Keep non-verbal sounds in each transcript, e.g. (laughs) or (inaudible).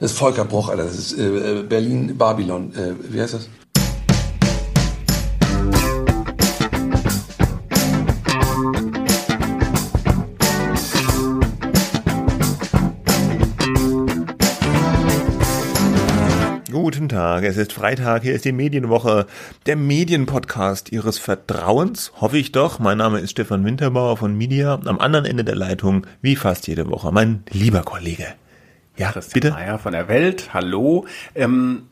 Das ist Volker Bruch, Alter. Das ist äh, Berlin, Babylon. Äh, wie heißt das? Guten Tag, es ist Freitag, hier ist die Medienwoche, der Medienpodcast Ihres Vertrauens, hoffe ich doch. Mein Name ist Stefan Winterbauer von Media, am anderen Ende der Leitung, wie fast jede Woche, mein lieber Kollege ja, Christian bitte. Meier von der Welt. Hallo. Ähm,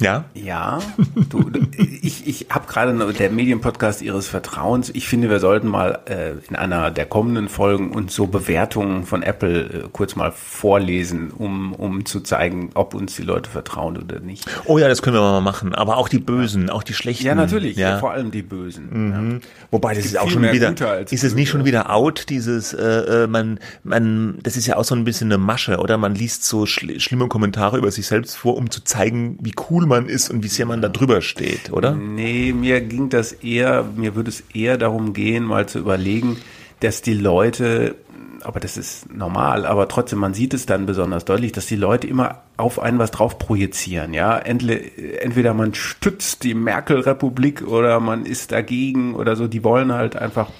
ja? Ja. Du, du, ich ich habe gerade der Medienpodcast Ihres Vertrauens. Ich finde, wir sollten mal äh, in einer der kommenden Folgen uns so Bewertungen von Apple äh, kurz mal vorlesen, um, um zu zeigen, ob uns die Leute vertrauen oder nicht. Oh ja, das können wir mal machen. Aber auch die Bösen, auch die Schlechten. Ja, natürlich. Ja. vor allem die Bösen. Mhm. Ja. Wobei, das ist auch schon wieder, ist es nicht schon wieder out, dieses, äh, äh, man, man, das ist ja auch so ein bisschen eine Masche, oder? Man liest so schl schlimme Kommentare über sich selbst vor, um zu zeigen, wie cool man ist und wie sehr man da drüber steht, oder? Nee, mir ging das eher, mir würde es eher darum gehen, mal zu überlegen, dass die Leute, aber das ist normal, aber trotzdem, man sieht es dann besonders deutlich, dass die Leute immer auf einen was drauf projizieren, ja. Entweder man stützt die Merkel-Republik oder man ist dagegen oder so, die wollen halt einfach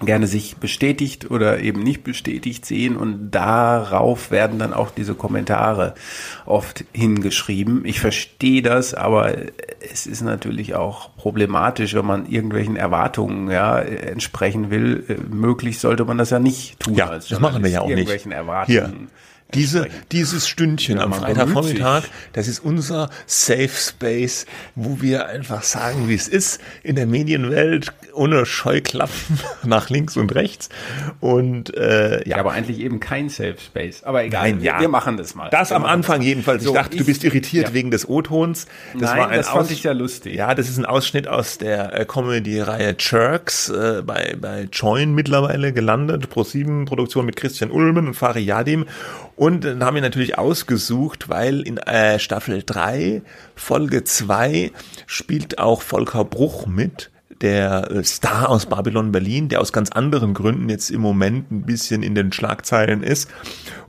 gerne sich bestätigt oder eben nicht bestätigt sehen und darauf werden dann auch diese Kommentare oft hingeschrieben. Ich verstehe das, aber es ist natürlich auch problematisch, wenn man irgendwelchen Erwartungen ja entsprechen will. Möglich sollte man das ja nicht tun. Ja, das machen wir ja auch nicht. Erwartungen. Hier. Diese, dieses Stündchen ja, am Freitagvormittag, das ist unser Safe Space, wo wir einfach sagen, wie es ist in der Medienwelt, ohne Scheuklappen (laughs) nach links und rechts. Und äh, ja. ja aber eigentlich eben kein Safe Space. Aber egal, Nein, ja. wir machen das mal. Das wir am Anfang jedenfalls. So, ich dachte, ich, du bist irritiert ja. wegen des O-Tons. Das Nein, war ein das fand ich ja lustig. Ja, das ist ein Ausschnitt aus der äh, Comedy-Reihe Jerks äh, bei, bei Join mittlerweile gelandet. Pro7-Produktion mit Christian Ulmen und Fari Yadim. Und dann haben wir natürlich ausgesucht, weil in äh, Staffel 3, Folge 2 spielt auch Volker Bruch mit der äh, Star aus Babylon Berlin, der aus ganz anderen Gründen jetzt im Moment ein bisschen in den Schlagzeilen ist.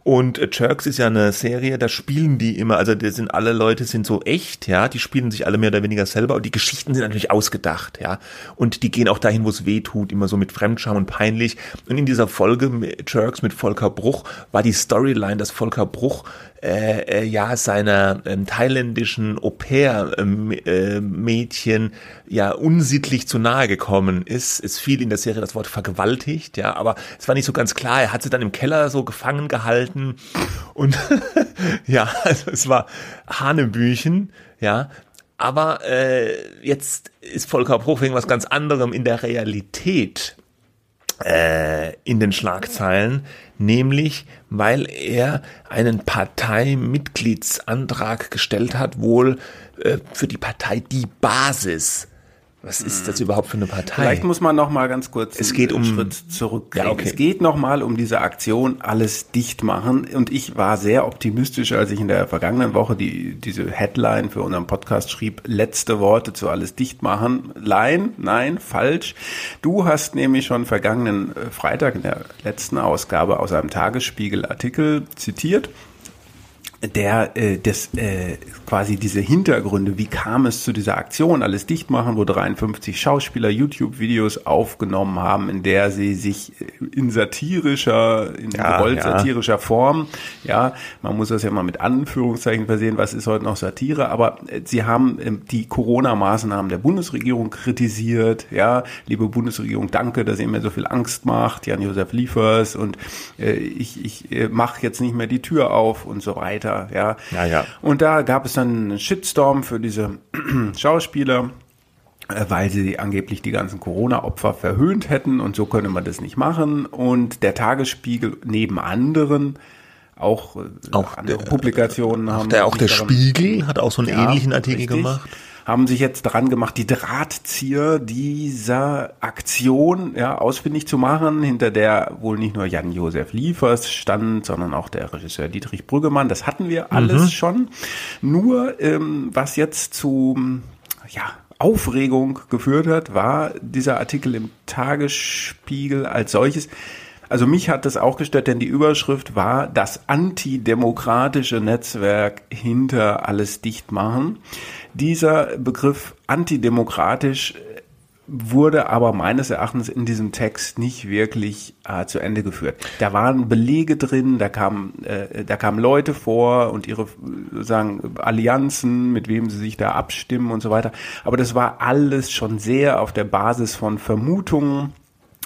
Und äh, Jerks ist ja eine Serie, da spielen die immer, also das sind alle Leute sind so echt, ja, die spielen sich alle mehr oder weniger selber und die Geschichten sind natürlich ausgedacht, ja. Und die gehen auch dahin, wo es weh tut, immer so mit Fremdscham und peinlich. Und in dieser Folge Jerks mit Volker Bruch war die Storyline, dass Volker Bruch äh, äh, ja seiner ähm, thailändischen Au-pair-Mädchen ähm, äh, ja unsittlich zu nahe gekommen ist. Es fiel in der Serie das Wort vergewaltigt, ja, aber es war nicht so ganz klar. Er hat sie dann im Keller so gefangen gehalten und (laughs) ja, also es war Hanebüchen, ja. Aber äh, jetzt ist Volker Bruch wegen was ganz anderem in der Realität äh, in den Schlagzeilen, nämlich weil er einen Parteimitgliedsantrag gestellt hat, wohl äh, für die Partei Die Basis was ist das überhaupt für eine Partei? Vielleicht muss man noch mal ganz kurz es geht einen um, Schritt zurück. Ja, okay. Es geht noch mal um diese Aktion alles dicht machen und ich war sehr optimistisch, als ich in der vergangenen Woche die diese Headline für unseren Podcast schrieb, letzte Worte zu alles dicht machen. Line, nein, falsch. Du hast nämlich schon vergangenen äh, Freitag in der letzten Ausgabe aus einem Tagesspiegel Artikel zitiert der äh, das äh, quasi diese Hintergründe, wie kam es zu dieser Aktion, alles dicht machen, wo 53 Schauspieler YouTube-Videos aufgenommen haben, in der sie sich äh, in satirischer, in ja, gewollt ja. satirischer Form, ja, man muss das ja mal mit Anführungszeichen versehen, was ist heute noch Satire, aber äh, sie haben äh, die Corona-Maßnahmen der Bundesregierung kritisiert, ja, liebe Bundesregierung, danke, dass ihr mir so viel Angst macht, Jan-Josef Liefers und äh, ich, ich äh, mache jetzt nicht mehr die Tür auf und so weiter weiter, ja. Ja, ja. Und da gab es dann einen Shitstorm für diese (clears throat) Schauspieler äh, weil sie angeblich die ganzen Corona-Opfer verhöhnt hätten und so könne man das nicht machen. Und der Tagesspiegel neben anderen auch, äh, auch andere der, Publikationen haben. Der, auch der Spiegel hat auch so einen ja, ähnlichen Artikel richtig. gemacht haben sich jetzt dran gemacht, die Drahtzieher dieser Aktion ja, ausfindig zu machen, hinter der wohl nicht nur Jan-Josef Liefers stand, sondern auch der Regisseur Dietrich Brüggemann. Das hatten wir alles mhm. schon. Nur ähm, was jetzt zu ja, Aufregung geführt hat, war dieser Artikel im Tagesspiegel als solches Also mich hat das auch gestört, denn die Überschrift war das antidemokratische Netzwerk hinter alles dicht machen. Dieser Begriff antidemokratisch wurde aber meines Erachtens in diesem Text nicht wirklich äh, zu Ende geführt. Da waren Belege drin, da kamen, äh, da kamen Leute vor und ihre sagen Allianzen, mit wem sie sich da abstimmen und so weiter. Aber das war alles schon sehr auf der Basis von Vermutungen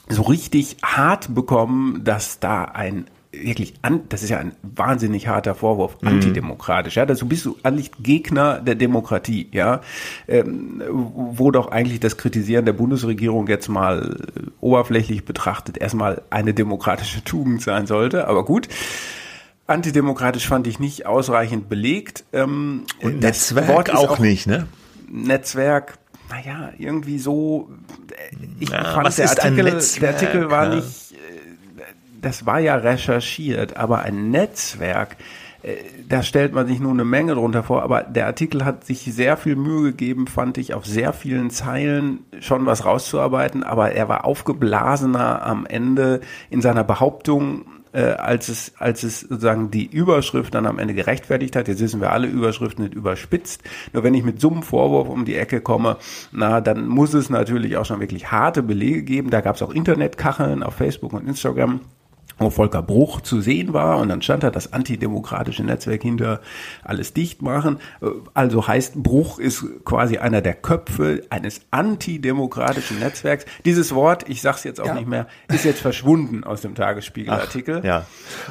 so richtig hart bekommen, dass da ein wirklich, an, das ist ja ein wahnsinnig harter Vorwurf, mhm. antidemokratisch. Ja, dazu bist du eigentlich Gegner der Demokratie, ja, ähm, wo doch eigentlich das Kritisieren der Bundesregierung jetzt mal äh, oberflächlich betrachtet erstmal eine demokratische (laughs) Tugend sein sollte. Aber gut. Antidemokratisch fand ich nicht ausreichend belegt. Ähm, Und Netzwerk auch, auch nicht, ne? Netzwerk, naja, irgendwie so. Äh, ich ja, fand der Artikel, der Artikel war ja. nicht das war ja recherchiert, aber ein Netzwerk, äh, da stellt man sich nur eine Menge drunter vor, aber der Artikel hat sich sehr viel Mühe gegeben, fand ich, auf sehr vielen Zeilen schon was rauszuarbeiten, aber er war aufgeblasener am Ende in seiner Behauptung, äh, als es, als es sozusagen die Überschrift dann am Ende gerechtfertigt hat. Jetzt wissen wir alle, Überschriften sind überspitzt. Nur wenn ich mit so einem Vorwurf um die Ecke komme, na, dann muss es natürlich auch schon wirklich harte Belege geben. Da gab es auch Internetkacheln auf Facebook und Instagram wo Volker Bruch zu sehen war und dann stand da das antidemokratische Netzwerk hinter alles dicht machen. Also heißt, Bruch ist quasi einer der Köpfe eines antidemokratischen Netzwerks. Dieses Wort, ich sag's jetzt auch ja. nicht mehr, ist jetzt verschwunden aus dem Tagesspiegelartikel. Ja.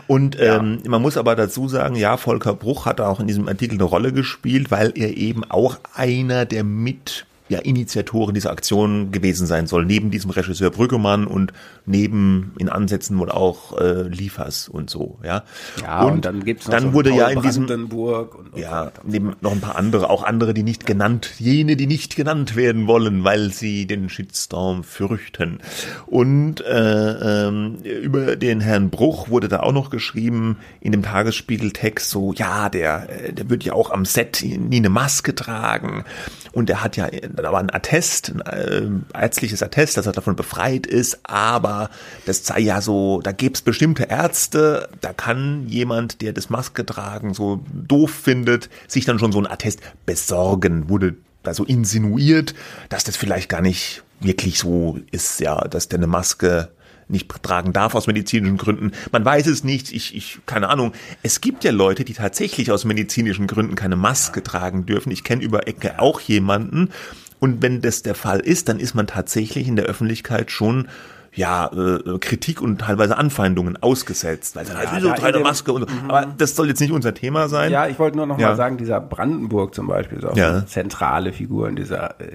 Und ja. Ähm, man muss aber dazu sagen, ja, Volker Bruch hat auch in diesem Artikel eine Rolle gespielt, weil er eben auch einer der mit ja, Initiatoren dieser Aktion gewesen sein soll, neben diesem Regisseur Brüggemann und neben in Ansätzen wohl auch äh, Liefers und so, ja. Ja, und, und dann gibt's noch dann so wurde ja in diesem und, und ja, so neben noch ein paar andere, auch andere, die nicht genannt, jene, die nicht genannt werden wollen, weil sie den Shitstorm fürchten. Und äh, ähm, über den Herrn Bruch wurde da auch noch geschrieben in dem Tagesspiegeltext so, ja, der, äh, der wird ja auch am Set nie eine Maske tragen und er hat ja war ein Attest, ein äh, ärztliches Attest, dass er davon befreit ist, aber das sei ja so, da gäbe es bestimmte Ärzte, da kann jemand, der das Maske tragen so doof findet, sich dann schon so ein Attest besorgen, wurde da so insinuiert, dass das vielleicht gar nicht wirklich so ist, ja, dass der eine Maske nicht tragen darf aus medizinischen Gründen. Man weiß es nicht. Ich, ich, keine Ahnung. Es gibt ja Leute, die tatsächlich aus medizinischen Gründen keine Maske tragen dürfen. Ich kenne über Ecke auch jemanden. Und wenn das der Fall ist, dann ist man tatsächlich in der Öffentlichkeit schon ja, äh, Kritik und teilweise Anfeindungen ausgesetzt. Weil ja, so eine Maske und so. Mhm. Aber das soll jetzt nicht unser Thema sein. Ja, ich wollte nur noch ja. mal sagen, dieser Brandenburg zum Beispiel ist auch ja. eine zentrale Figur in dieser äh,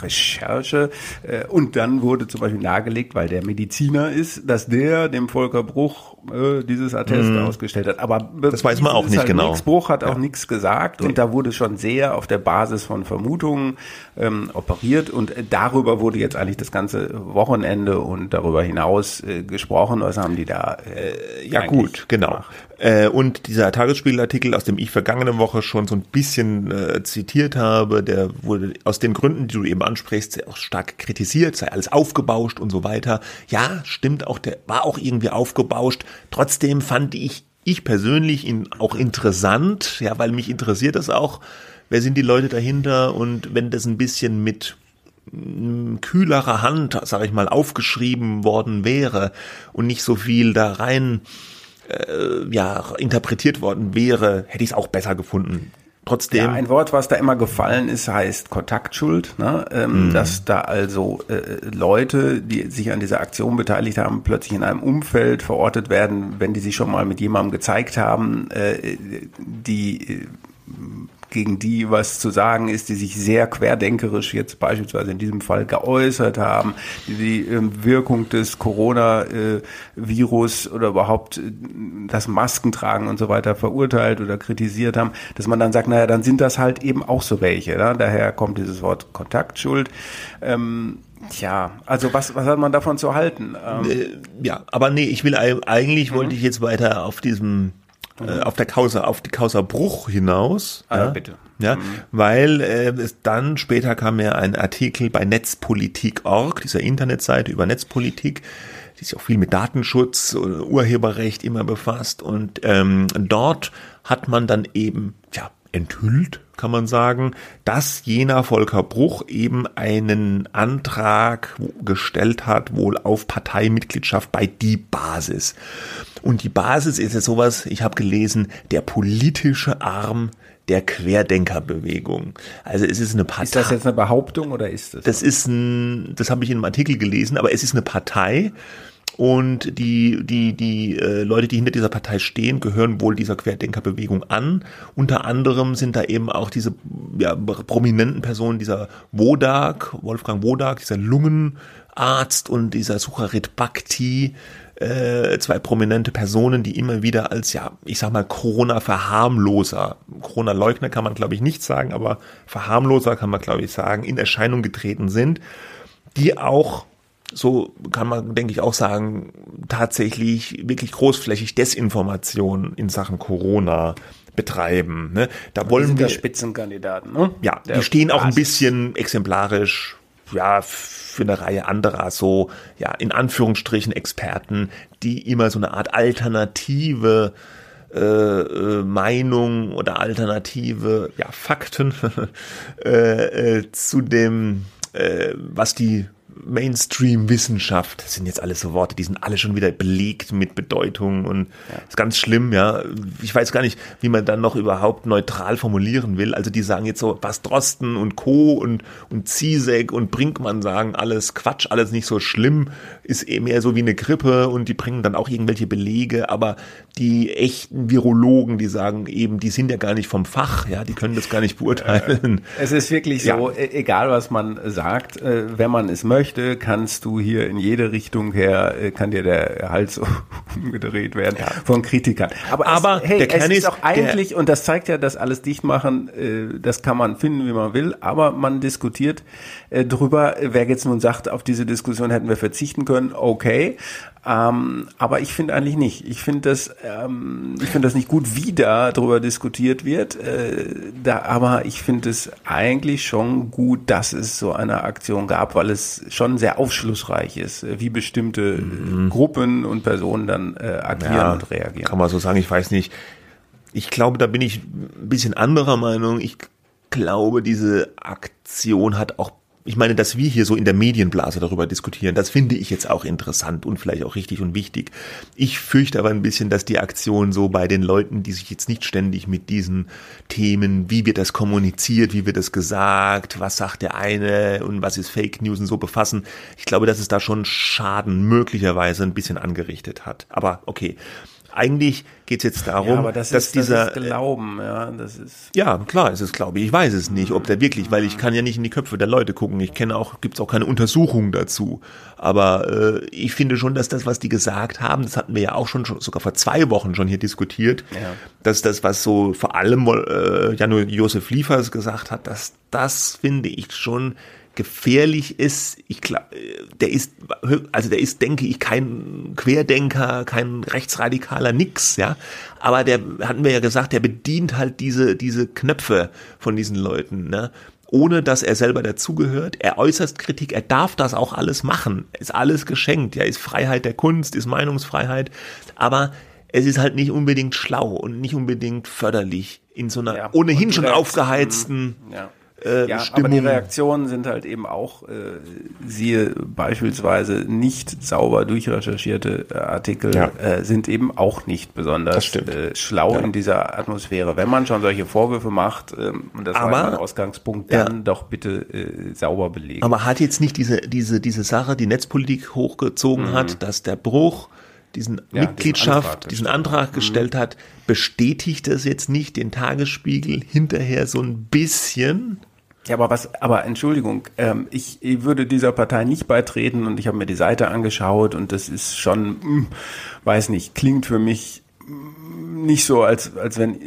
Recherche. Äh, und dann wurde zum Beispiel nahegelegt, weil der Mediziner ist, dass der dem Volker Bruch äh, dieses Attest mhm. ausgestellt hat. Aber das weiß man auch nicht halt genau. Nix. Bruch hat auch nichts gesagt und da wurde schon sehr auf der Basis von Vermutungen ähm, operiert und darüber wurde jetzt eigentlich das ganze Wochenende und darüber hinaus äh, gesprochen. Was haben die da? Äh, ja gut, genau. Äh, und dieser Tagesspiegelartikel, aus dem ich vergangene Woche schon so ein bisschen äh, zitiert habe, der wurde aus den Gründen, die du eben ansprichst, auch stark kritisiert, sei alles aufgebauscht und so weiter. Ja, stimmt auch, der war auch irgendwie aufgebauscht. Trotzdem fand ich ich persönlich ihn auch interessant, ja, weil mich interessiert das auch, wer sind die Leute dahinter und wenn das ein bisschen mit kühlerer Hand, sag ich mal, aufgeschrieben worden wäre und nicht so viel da rein äh, ja interpretiert worden wäre, hätte ich es auch besser gefunden. Trotzdem. Ja, ein Wort, was da immer gefallen ist, heißt Kontaktschuld. Ne? Ähm, mhm. Dass da also äh, Leute, die sich an dieser Aktion beteiligt haben, plötzlich in einem Umfeld verortet werden, wenn die sich schon mal mit jemandem gezeigt haben, äh, die äh, gegen die was zu sagen ist, die sich sehr querdenkerisch jetzt beispielsweise in diesem Fall geäußert haben, die die ähm, Wirkung des Coronavirus oder überhaupt äh, das Maskentragen und so weiter verurteilt oder kritisiert haben, dass man dann sagt, naja, dann sind das halt eben auch so welche. Ne? Daher kommt dieses Wort Kontaktschuld. Ähm, Tja, also was, was hat man davon zu halten? Ähm, äh, ja, aber nee, ich will eigentlich wollte ich jetzt weiter auf diesem äh, auf der Causa, auf die Causa Bruch hinaus. Ah, ja, bitte. Ja, Mhm. weil äh, es dann später kam ja ein Artikel bei Netzpolitik.org, dieser Internetseite über Netzpolitik, die sich auch viel mit Datenschutz, äh, Urheberrecht immer befasst. Und ähm, dort hat man dann eben, ja, enthüllt, kann man sagen, dass jener Volker Bruch eben einen Antrag gestellt hat, wohl auf Parteimitgliedschaft bei die Basis. Und die Basis ist ja sowas, ich habe gelesen, der politische Arm der Querdenkerbewegung. Also es ist eine Partei. Ist das jetzt eine Behauptung oder ist das? Das ist ein, das habe ich in einem Artikel gelesen, aber es ist eine Partei und die die die äh, Leute, die hinter dieser Partei stehen, gehören wohl dieser Querdenkerbewegung an. Unter anderem sind da eben auch diese ja, prominenten Personen, dieser Wodak, Wolfgang Wodak, dieser Lungenarzt und dieser Sucharit Bhakti, äh, zwei prominente Personen, die immer wieder als, ja, ich sag mal, Corona-Verharmloser, Corona-Leugner kann man, glaube ich, nicht sagen, aber Verharmloser kann man, glaube ich, sagen, in Erscheinung getreten sind, die auch so kann man, denke ich, auch sagen, tatsächlich wirklich großflächig Desinformation in Sachen Corona betreiben. Ne? Da die wollen sind wir ja Spitzenkandidaten, ne? ja, Der die stehen auch ein bisschen exemplarisch ja, für eine Reihe anderer so, ja, in Anführungsstrichen Experten, die immer so eine Art alternative äh, äh, Meinung oder alternative ja, Fakten (laughs) äh, äh, zu dem, äh, was die Mainstream-Wissenschaft, das sind jetzt alles so Worte, die sind alle schon wieder belegt mit Bedeutung und ist ganz schlimm, ja. Ich weiß gar nicht, wie man dann noch überhaupt neutral formulieren will. Also die sagen jetzt so, was Drosten und Co. und, und Zizek und Brinkmann sagen, alles Quatsch, alles nicht so schlimm, ist eh mehr so wie eine Grippe und die bringen dann auch irgendwelche Belege, aber die echten Virologen, die sagen eben, die sind ja gar nicht vom Fach, ja, die können das gar nicht beurteilen. (laughs) Es ist wirklich so, Ja. e- egal was man sagt, äh, wenn man es möchte, kannst du hier in jede Richtung her, äh, kann dir der Hals (laughs) umgedreht werden von Kritikern. Aber, Aber es, hey, der es Kern ist auch eigentlich, und das zeigt ja, dass alles dicht machen, äh, das kann man finden, wie man will, aber man diskutiert drüber, wer jetzt nun sagt, auf diese Diskussion hätten wir verzichten können, okay. Ähm, aber ich finde eigentlich nicht. Ich finde das, ähm, ich finde das nicht gut, wie da drüber diskutiert wird. Äh, da, aber ich finde es eigentlich schon gut, dass es so eine Aktion gab, weil es schon sehr aufschlussreich ist, äh, wie bestimmte äh, Gruppen und Personen dann äh, agieren und reagieren. Kann man so sagen, ich weiß nicht. Ich glaube, da bin ich ein bisschen anderer Meinung. Ich glaube, diese Aktion hat auch, ich meine, dass wir hier so in der Medienblase darüber diskutieren, das finde ich jetzt auch interessant und vielleicht auch richtig und wichtig. Ich fürchte aber ein bisschen, dass die Aktion so bei den Leuten, die sich jetzt nicht ständig mit diesen Themen, wie wird das kommuniziert, wie wird das gesagt, was sagt der eine und was ist Fake News und so befassen, ich glaube, dass es da schon Schaden möglicherweise ein bisschen angerichtet hat. Aber okay. Eigentlich geht es jetzt darum, ja, das dass ist, dieser das ist Glauben, ja, das ist. ja, klar, ist es glaube ich. Ich weiß es nicht, ob der wirklich, weil ich kann ja nicht in die Köpfe der Leute gucken. Ich kenne auch, gibt's auch keine Untersuchung dazu. Aber äh, ich finde schon, dass das, was die gesagt haben, das hatten wir ja auch schon, schon sogar vor zwei Wochen schon hier diskutiert, Ja. dass das, was so vor allem äh, ja nur Josef Liefers gesagt hat, dass das finde ich schon gefährlich ist. Ich glaube, der ist, also der ist, denke ich, kein Querdenker, kein Rechtsradikaler, nix, ja. Aber der, hatten wir ja gesagt, der bedient halt diese, diese Knöpfe von diesen Leuten, ne? Ohne dass er selber dazugehört. Er äußert Kritik, er darf das auch alles machen. Ist alles geschenkt, ja, ist Freiheit der Kunst, ist Meinungsfreiheit. Aber es ist halt nicht unbedingt schlau und nicht unbedingt förderlich in so einer Ja, ohnehin schon aufgeheizten Ja. Äh, ja, aber Stimmung. die Reaktionen sind halt eben auch, äh, siehe beispielsweise nicht sauber durchrecherchierte äh, Artikel, Ja. äh, sind eben auch nicht besonders äh, schlau Ja. in dieser Atmosphäre. Wenn man schon solche Vorwürfe macht, ähm, und das Aber- war mein Ausgangspunkt, Ja. dann doch bitte äh, sauber belegen. Aber hat jetzt nicht diese, diese, diese Sache, die Netzpolitik hochgezogen hat, dass der Bruch diesen Mhm. Ja, diesen Mitgliedschaft, Antrag diesen gestellt Antrag gestellt hat, bestätigt das jetzt nicht den Tagesspiegel hinterher so ein bisschen? Ja, aber was, aber Entschuldigung, ähm, ich, ich würde dieser Partei nicht beitreten und ich habe mir die Seite angeschaut und das ist schon, hm, weiß nicht, klingt für mich hm, nicht so, als, als wenn,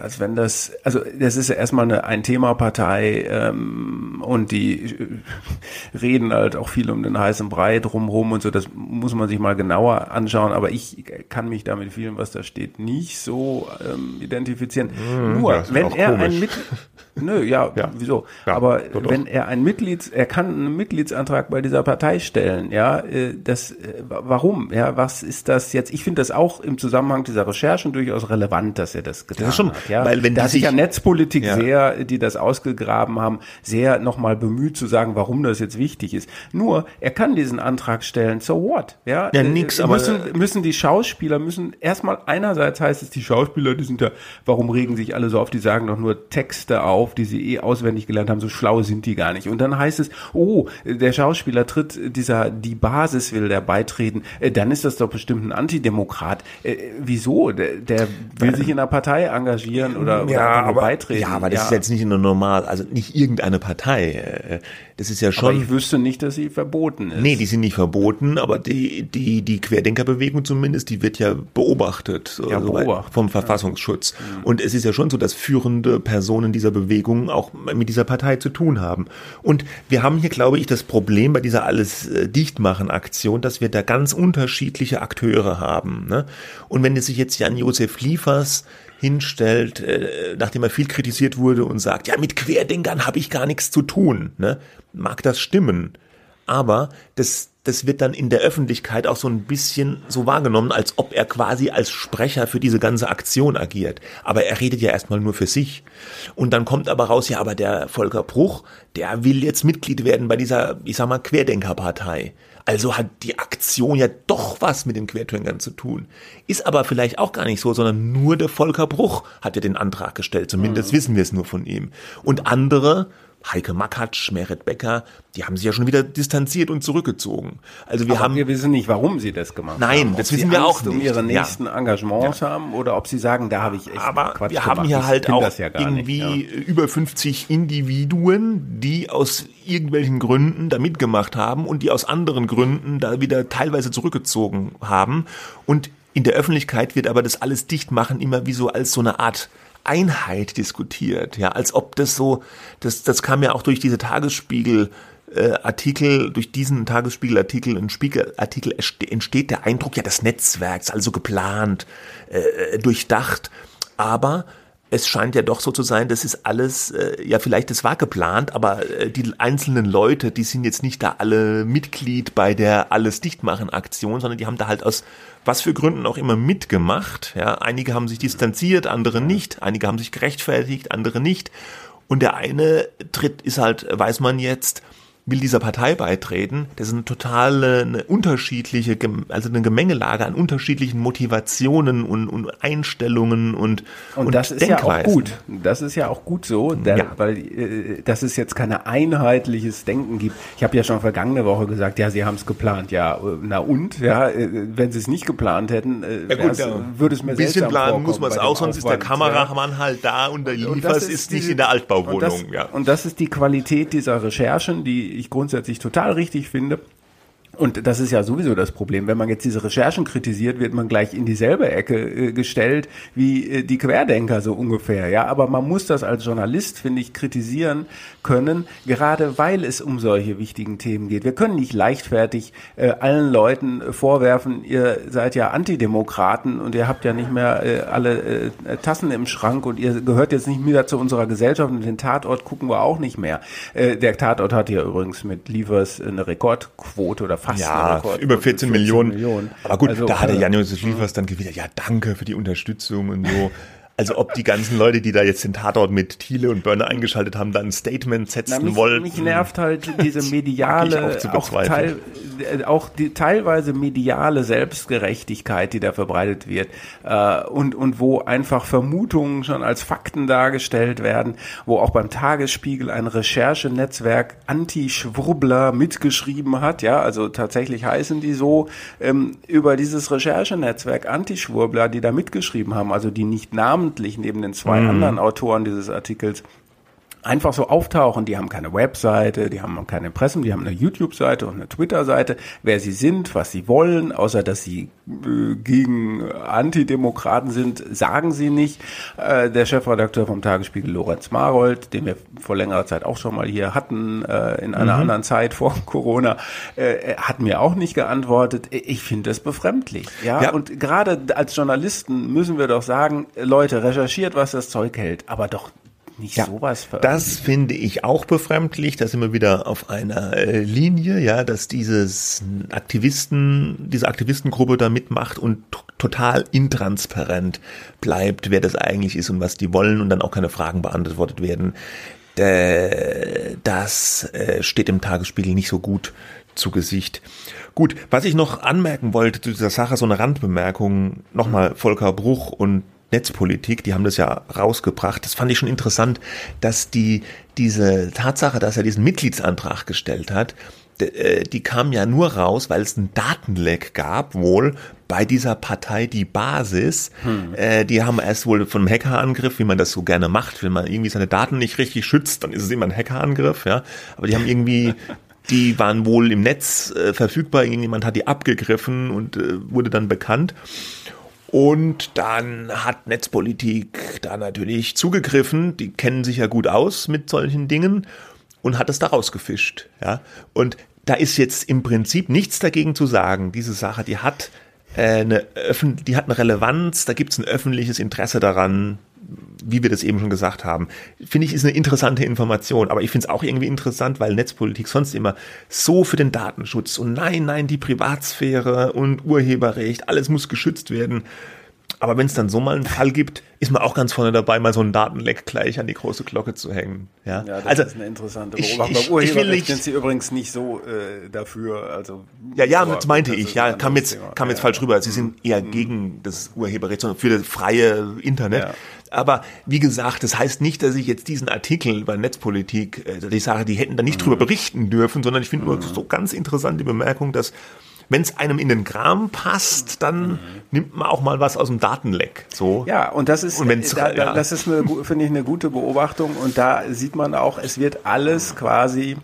als wenn das, also das ist ja erstmal eine Ein-Thema-Partei ähm, und die äh, reden halt auch viel um den heißen Brei drumherum und so, das muss man sich mal genauer anschauen, aber ich kann mich damit vielen, was da steht, nicht so ähm, identifizieren. Hm, Nur, wenn er komisch. ein Mit Nö, ja, Ja. wieso? Ja, aber doch. wenn er ein Mitglieds, er kann einen Mitgliedsantrag bei dieser Partei stellen, ja, äh, das, äh, warum? Ja, was ist das jetzt? Ich finde das auch im Zusammenhang dieser Recherchen durchaus relevant, dass er das getan Das ist schon, hat, ja. weil wenn da sich ja Netzpolitik Ja. sehr, die das ausgegraben haben, sehr nochmal bemüht zu sagen, warum das jetzt wichtig ist. Nur, er kann diesen Antrag stellen, so what? Ja, Ja, Äh, nix, aber- müssen, müssen die Schauspieler müssen erstmal einerseits heißt es, die Schauspieler, die sind ja, warum regen sich alle so auf, die sagen doch nur Texte auf, die sie eh auswendig gelernt haben, so schlau sind die gar nicht. Und dann heißt es, oh, der Schauspieler tritt dieser, die Basis will der beitreten, äh, dann ist das doch bestimmt ein Antidemokrat. Äh, wieso? Der, der will sich in einer Partei engagieren oder, oder ja, nur aber, beitreten. ja, aber das ist jetzt nicht eine normal, also nicht irgendeine Partei. Äh, Das ist ja aber schon. ich wüsste nicht, dass sie verboten ist. Nee, die sind nicht verboten, aber die, die, die Querdenkerbewegung zumindest, die wird ja beobachtet Ja, soweit, beobachtet, vom Verfassungsschutz. Und es ist ja schon so, dass führende Personen dieser Bewegung auch mit dieser Partei zu tun haben. Und wir haben hier, glaube ich, das Problem bei dieser alles äh, Dichtmachen-Aktion, dass wir da ganz unterschiedliche Akteure haben. Ne? Und wenn es sich jetzt Jan-Josef Liefers hinstellt, äh, nachdem er viel kritisiert wurde und sagt, ja, mit Querdenkern habe ich gar nichts zu tun, ne? mag das stimmen. Aber das, das wird dann in der Öffentlichkeit auch so ein bisschen so wahrgenommen, als ob er quasi als Sprecher für diese ganze Aktion agiert. Aber er redet ja erstmal nur für sich. Und dann kommt aber raus, ja, aber der Volker Bruch, der will jetzt Mitglied werden bei dieser, ich sag mal, Querdenkerpartei. Also hat die Aktion ja doch was mit den Querdenkern zu tun. Ist aber vielleicht auch gar nicht so, sondern nur der Volker Bruch hat ja den Antrag gestellt. Zumindest wissen wir es nur von ihm. Und andere, Heike Makatsch, Meret Becker, die haben sich ja schon wieder distanziert und zurückgezogen. Also wir aber haben wir wissen nicht, warum sie das gemacht Nein, haben. Ob das wissen wir Angst auch um nicht. ihre Ja. nächsten Engagements haben oder ob sie sagen, da habe ich echt aber Quatsch wir haben gemacht. hier halt auch ja irgendwie nicht, ja. über 50 Individuen, die aus irgendwelchen Gründen da mitgemacht haben und die aus anderen Gründen da wieder teilweise zurückgezogen haben. Und in der Öffentlichkeit wird aber das alles Dichtmachen immer wie so als so eine Art Einheit diskutiert, ja, als ob das so, das, das kam ja auch durch diese Tagesspiegel äh, Artikel, durch diesen Tagesspiegelartikel, ein Spiegelartikel entste- entsteht der Eindruck, ja, das Netzwerk ist also geplant, äh, durchdacht, aber es scheint ja doch so zu sein, das ist alles, äh, ja vielleicht, das war geplant, aber äh, die einzelnen Leute, die sind jetzt nicht da alle Mitglied bei der Alles Dichtmachen Aktion, sondern die haben da halt aus was für Gründen auch immer mitgemacht. Ja, einige haben sich distanziert, andere nicht, einige haben sich gerechtfertigt, andere nicht. Und der eine Tritt ist halt, weiß man jetzt, will dieser Partei beitreten, das ist eine totale, eine unterschiedliche, also eine Gemengelage an unterschiedlichen Motivationen und, und Einstellungen und, Und, das ist ja auch Denkweisen. gut. Das ist ja auch gut so, denn, Ja. weil äh, dass es jetzt keine einheitliches Denken gibt. Ich habe ja schon vergangene Woche gesagt, ja, sie haben es geplant. Ja, äh, na und? Ja, äh, wenn sie es nicht geplant hätten, äh, Ja gut, ja. würde es mir ein bisschen planen muss man es auch, sonst ist der Aufwand, Kameramann halt da und der Und Liefers das ist, nicht diese- in der Altbauwohnung. Und das, ja. und das ist die Qualität dieser Recherchen, die ich grundsätzlich total richtig finde. Und das ist ja sowieso das Problem. Wenn man jetzt diese Recherchen kritisiert, wird man gleich in dieselbe Ecke äh, gestellt wie äh, die Querdenker so ungefähr. Ja, aber man muss das als Journalist, finde ich, kritisieren können, gerade weil es um solche wichtigen Themen geht. Wir können nicht leichtfertig äh, allen Leuten äh, vorwerfen, ihr seid ja Antidemokraten und ihr habt ja nicht mehr äh, alle äh, Tassen im Schrank und ihr gehört jetzt nicht mehr zu unserer Gesellschaft und den Tatort gucken wir auch nicht mehr. Der Tatort hat ja übrigens mit Liefers eine Rekordquote oder fast Ja, Rekordquote. über 14, Millionen. Aber gut, Also, da hat der äh, Jan-Josef Liefers dann gewidert, ja, danke für die Unterstützung und so. (laughs) Also ob die ganzen Leute, die da jetzt den Tatort mit Thiele und Börner eingeschaltet haben, dann ein Statement setzen Na, mich, wollten. mich nervt halt (laughs) diese auch mediale, zu auch, teil, äh, auch die teilweise mediale Selbstgerechtigkeit, die da verbreitet wird äh, und, und wo einfach Vermutungen schon als Fakten dargestellt werden, wo auch beim Tagesspiegel ein Recherchenetzwerk Anti-Schwurbler mitgeschrieben hat, ja, also tatsächlich heißen die so, ähm, über dieses Recherchenetzwerk Anti-Schwurbler, die da mitgeschrieben haben, also die nicht namentlich neben den zwei anderen Autoren dieses Artikels einfach so auftauchen. Die haben keine Webseite, die haben keine Impressum, die haben eine YouTube-Seite und eine Twitter-Seite. Wer sie sind, was sie wollen, außer dass sie äh, gegen Antidemokraten sind, sagen sie nicht. Äh, der Chefredakteur vom Tagesspiegel, Lorenz Marold, den wir vor längerer Zeit auch schon mal hier hatten, äh, in einer mhm. anderen Zeit vor Corona, äh, hat mir auch nicht geantwortet. Ich finde das befremdlich. Ja? ja, und gerade als Journalisten müssen wir doch sagen, Leute, recherchiert, was das Zeug hält, aber doch nicht ja, sowas Das finde ich auch befremdlich, dass immer wieder auf einer äh, Linie, ja, dass dieses Aktivisten, diese Aktivistengruppe da mitmacht und total intransparent bleibt, wer das eigentlich ist und was die wollen und dann auch keine Fragen beantwortet werden. Das äh, steht im Tagesspiegel nicht so gut zu Gesicht. Gut, was ich noch anmerken wollte zu dieser Sache, so eine Randbemerkung, nochmal Volker Bruch und Netzpolitik, die haben das ja rausgebracht. Das fand ich schon interessant, dass die diese Tatsache, dass er diesen Mitgliedsantrag gestellt hat, äh, die kam ja nur raus, weil es ein Datenleck gab, wohl bei dieser Partei die Basis. Hm. Äh, die haben erst wohl von einem Hackerangriff, wie man das so gerne macht, wenn man irgendwie seine Daten nicht richtig schützt, dann ist es immer ein Hackerangriff, ja. Aber die haben irgendwie (laughs) die waren wohl im Netz äh, verfügbar, irgendjemand hat die abgegriffen und äh, wurde dann bekannt. Und dann hat Netzpolitik da natürlich zugegriffen, die kennen sich ja gut aus mit solchen Dingen und hat es da rausgefischt. Ja? Und da ist jetzt im Prinzip nichts dagegen zu sagen. Diese Sache, die hat äh, eine, die hat eine Relevanz, da gibt es ein öffentliches Interesse daran, wie wir das eben schon gesagt haben, finde ich, ist eine interessante Information. Aber ich finde es auch irgendwie interessant, weil Netzpolitik sonst immer so für den Datenschutz und nein, nein, die Privatsphäre und Urheberrecht, alles muss geschützt werden. Aber wenn es dann so mal einen Fall gibt, ist man auch ganz vorne dabei, mal so ein Datenleck gleich an die große Glocke zu hängen. Ja, ja das also, ist eine interessante Beobachtung. Ich, ich, Urheberrecht ich sind sie übrigens nicht so äh, dafür. Also ja, ja, das meinte das ich. Ja, kam jetzt Thema. kam jetzt ja. falsch rüber. Sie sind eher mhm. gegen das Urheberrecht, sondern für das freie Internet. Ja. Aber wie gesagt, das heißt nicht, dass ich jetzt diesen Artikel über Netzpolitik, äh, dass ich sage, die hätten da nicht mhm. drüber berichten dürfen, sondern ich finde mhm. nur so ganz interessant die Bemerkung, dass wenn es einem in den Kram passt, dann mhm. nimmt man auch mal was aus dem Datenleck. So. Ja, und das ist, und da, ja. das ist eine, finde ich, eine gute Beobachtung. Und da sieht man auch, es wird alles quasi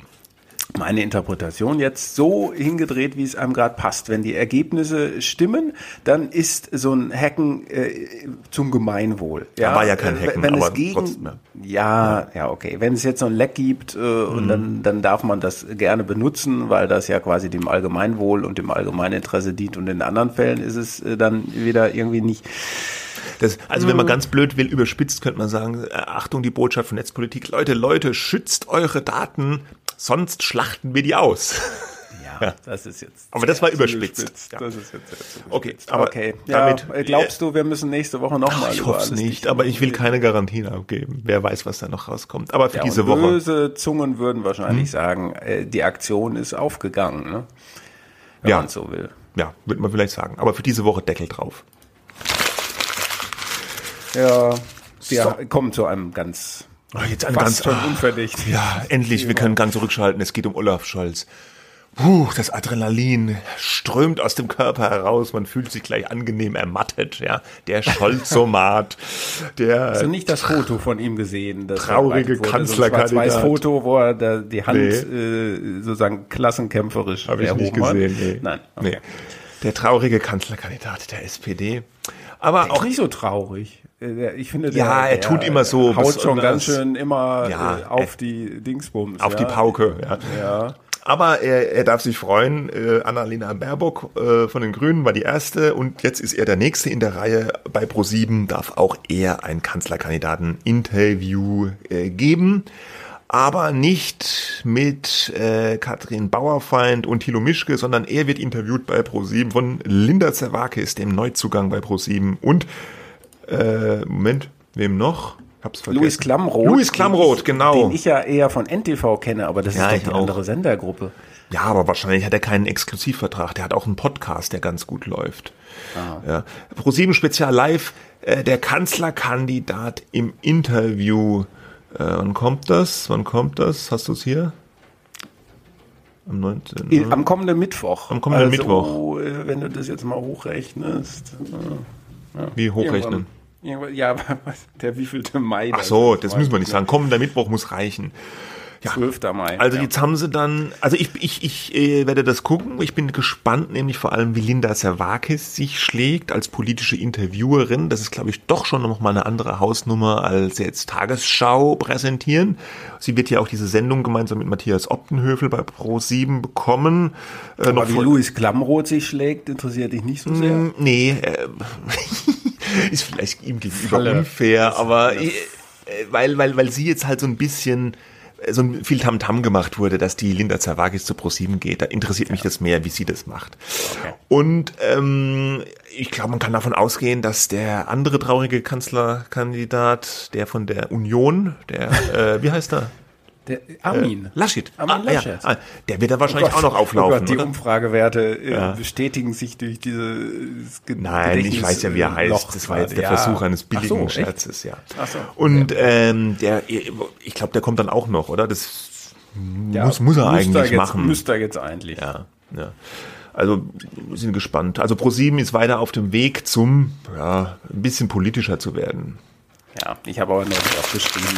meine Interpretation jetzt so hingedreht, wie es einem gerade passt. Wenn die Ergebnisse stimmen, dann ist so ein Hacken äh, zum Gemeinwohl. Ja? War ja kein Hacken, wenn, wenn es gegen, trotzdem, ja. ja, ja, okay. Wenn es jetzt so ein Leck gibt äh, mhm. und dann, dann darf man das gerne benutzen, weil das ja quasi dem Allgemeinwohl und dem Allgemeininteresse dient. Und in anderen Fällen ist es äh, dann wieder irgendwie nicht das, also wenn man ganz blöd will, überspitzt, könnte man sagen, äh, Achtung, die Botschaft von Netzpolitik, Leute, Leute, schützt eure Daten, sonst schlachten wir die aus. Ja, das ist jetzt. Aber das war überspitzt. Ja. Das ist jetzt sehr Okay, aber okay. damit. Ja, glaubst du, wir müssen nächste Woche nochmal? Ich hoffe es nicht, aber ich will keine Garantien abgeben. Wer weiß, was da noch rauskommt. Aber für ja, diese Woche. Böse Zungen würden wahrscheinlich hm. sagen, äh, die Aktion ist aufgegangen, ne? Wenn ja. man so will. Ja, würde man vielleicht sagen. Aber für diese Woche Deckel drauf. Ja, wir so. kommen zu einem ganz Oh, jetzt ein ganz schon unverdächtig. Ja, endlich, wir können ganz zurückschalten. Es geht um Olaf Scholz. Puh, das Adrenalin strömt aus dem Körper heraus. Man fühlt sich gleich angenehm ermattet. Ja, der Scholzomat, (laughs) der. Hast du nicht das Foto von ihm gesehen? Das traurige Kanzlerkandidat. So ein Foto, wo er da die Hand nee. äh, sozusagen klassenkämpferisch Habe ich nicht gesehen. Nee. Nein. Okay. Nee. Der traurige Kanzlerkandidat der SPD. Aber auch nicht so traurig. Äh, ich finde, der, ja, er tut immer so, haut schon ganz schön immer ja, äh, auf die Dingsbums. Auf ja. die Pauke, ja. ja. Aber er, er darf sich freuen. Äh, Annalena Baerbock äh, von den Grünen war die erste und jetzt ist er der nächste in der Reihe. Bei Pro7 darf auch er ein Kanzlerkandidaten-Interview äh, geben. Aber nicht mit äh, Katrin Bauerfeind und Thilo Mischke, sondern er wird interviewt bei Pro7 von Linda Zerwakis, dem Neuzugang bei Pro7 und äh, Moment, wem noch? Hab's vergessen. Louis Klamroth. Louis Klamroth, genau. Den ich ja eher von NTV kenne, aber das ja, ist doch die auch. andere Sendergruppe. Ja, aber wahrscheinlich hat er keinen Exklusivvertrag. Der hat auch einen Podcast, der ganz gut läuft. Aha. Ja. Pro7 Spezial Live, äh, der Kanzlerkandidat im Interview. Äh, wann kommt das? Wann kommt das? Hast du es hier? Am 19. Am kommenden Mittwoch. Am kommenden also, Mittwoch. Äh, wenn du das jetzt mal hochrechnest. Ja. Wie hochrechnen? Ja, (laughs) der wievielte Mai? Ach so, das müssen wir nicht sagen. Kommender Mittwoch muss reichen. Ja. 12. Mai. Also ja. jetzt haben sie dann, also ich, ich, ich äh, werde das gucken. Ich bin gespannt, nämlich vor allem, wie Linda Servakis sich schlägt als politische Interviewerin. Das ist, glaube ich, doch schon noch mal eine andere Hausnummer als jetzt Tagesschau präsentieren. Sie wird ja auch diese Sendung gemeinsam mit Matthias Optenhöfel bei Pro7 bekommen. Äh, Aber wie Louis Klamroth sich schlägt, interessiert dich nicht so sehr? Mm, nee, äh, (laughs) ist vielleicht ihm gegenüber Falle. unfair, aber äh, weil, weil, weil sie jetzt halt so ein bisschen so viel Tamtam -Tam gemacht wurde, dass die Linda Zerwagis zu ProSieben geht. Da interessiert ja. mich das mehr, wie sie das macht. Okay. Und ähm, ich glaube, man kann davon ausgehen, dass der andere traurige Kanzlerkandidat, der von der Union, der, äh, wie heißt er? Der Armin. Äh, Laschet. Armin ah, Laschet. Ja. Ah, der wird da wahrscheinlich oh auch noch auflaufen. Oh Gott, die oder? Umfragewerte äh, ja. bestätigen sich durch diese Nein, ich weiß ja, wie er heißt. Loch das war jetzt der ja. Versuch eines billigen so, Scherzes, ja. Ach so. Und ähm, der, ich glaube, der kommt dann auch noch, oder? Das muss, muss er eigentlich jetzt, machen. Müsste er jetzt eigentlich. Ja, ja. Also wir sind gespannt. Also ProSieben ist weiter auf dem Weg zum, ja, ein bisschen politischer zu werden. Ja, ich habe aber noch auch geschrieben,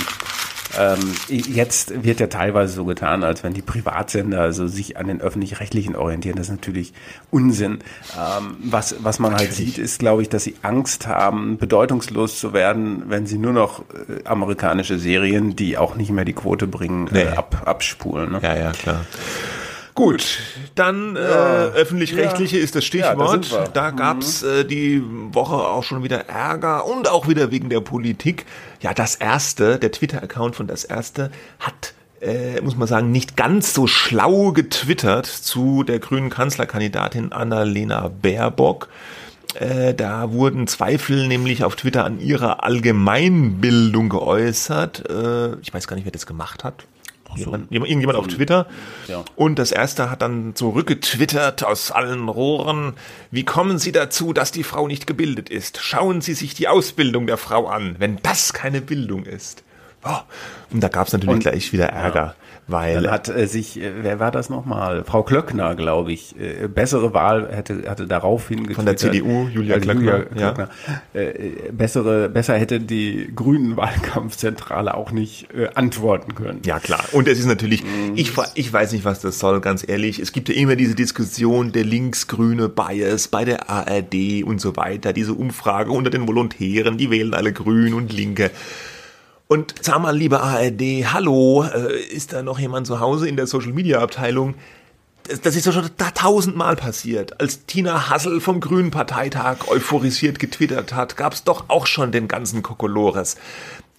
ähm, jetzt wird ja teilweise so getan, als wenn die Privatsender also sich an den öffentlich-rechtlichen orientieren. Das ist natürlich Unsinn. Ähm, was, was man halt sieht, ist, glaube ich, dass sie Angst haben, bedeutungslos zu werden, wenn sie nur noch äh, amerikanische Serien, die auch nicht mehr die Quote bringen, äh, nee. ab, abspulen. Ne? Ja, ja, klar. Gut, dann äh, öffentlich-rechtliche ja. ist das Stichwort. Ja, da, da gab's mhm. äh, die Woche auch schon wieder Ärger und auch wieder wegen der Politik. Ja, das erste, der Twitter-Account von das erste hat äh, muss man sagen, nicht ganz so schlau getwittert zu der grünen Kanzlerkandidatin Annalena Baerbock. Äh, da wurden Zweifel nämlich auf Twitter an ihrer Allgemeinbildung geäußert. Äh, ich weiß gar nicht, wer das gemacht hat. Jemand, irgendjemand auf Twitter. Ja. Und das erste hat dann zurückgetwittert aus allen Rohren. Wie kommen Sie dazu, dass die Frau nicht gebildet ist? Schauen Sie sich die Ausbildung der Frau an, wenn das keine Bildung ist. Oh. Und da gab es natürlich und, gleich wieder Ärger. Ja. Weil Dann hat äh, sich, äh, wer war das nochmal? Frau Klöckner, glaube ich, äh, bessere Wahl hätte, hatte darauf hingetwittert. Von der CDU, Julia Klöckner. Julia Klöckner. Ja. Äh, bessere, besser hätte die Grünen Wahlkampfzentrale auch nicht äh, antworten können. Ja, klar. Und es ist natürlich, mhm. ich, ich weiß nicht, was das soll, ganz ehrlich. Es gibt ja immer diese Diskussion der linksgrüne Bias bei der ARD und so weiter, diese Umfrage unter den Volontären, die wählen alle grün und linke. Und sag mal, liebe ARD, hallo, äh, ist da noch jemand zu Hause in der Social Media Abteilung? Das, ist doch schon da tausendmal passiert. Als Tina Hassel vom Grünen Parteitag euphorisiert getwittert hat, gab's doch auch schon den ganzen Kokolores.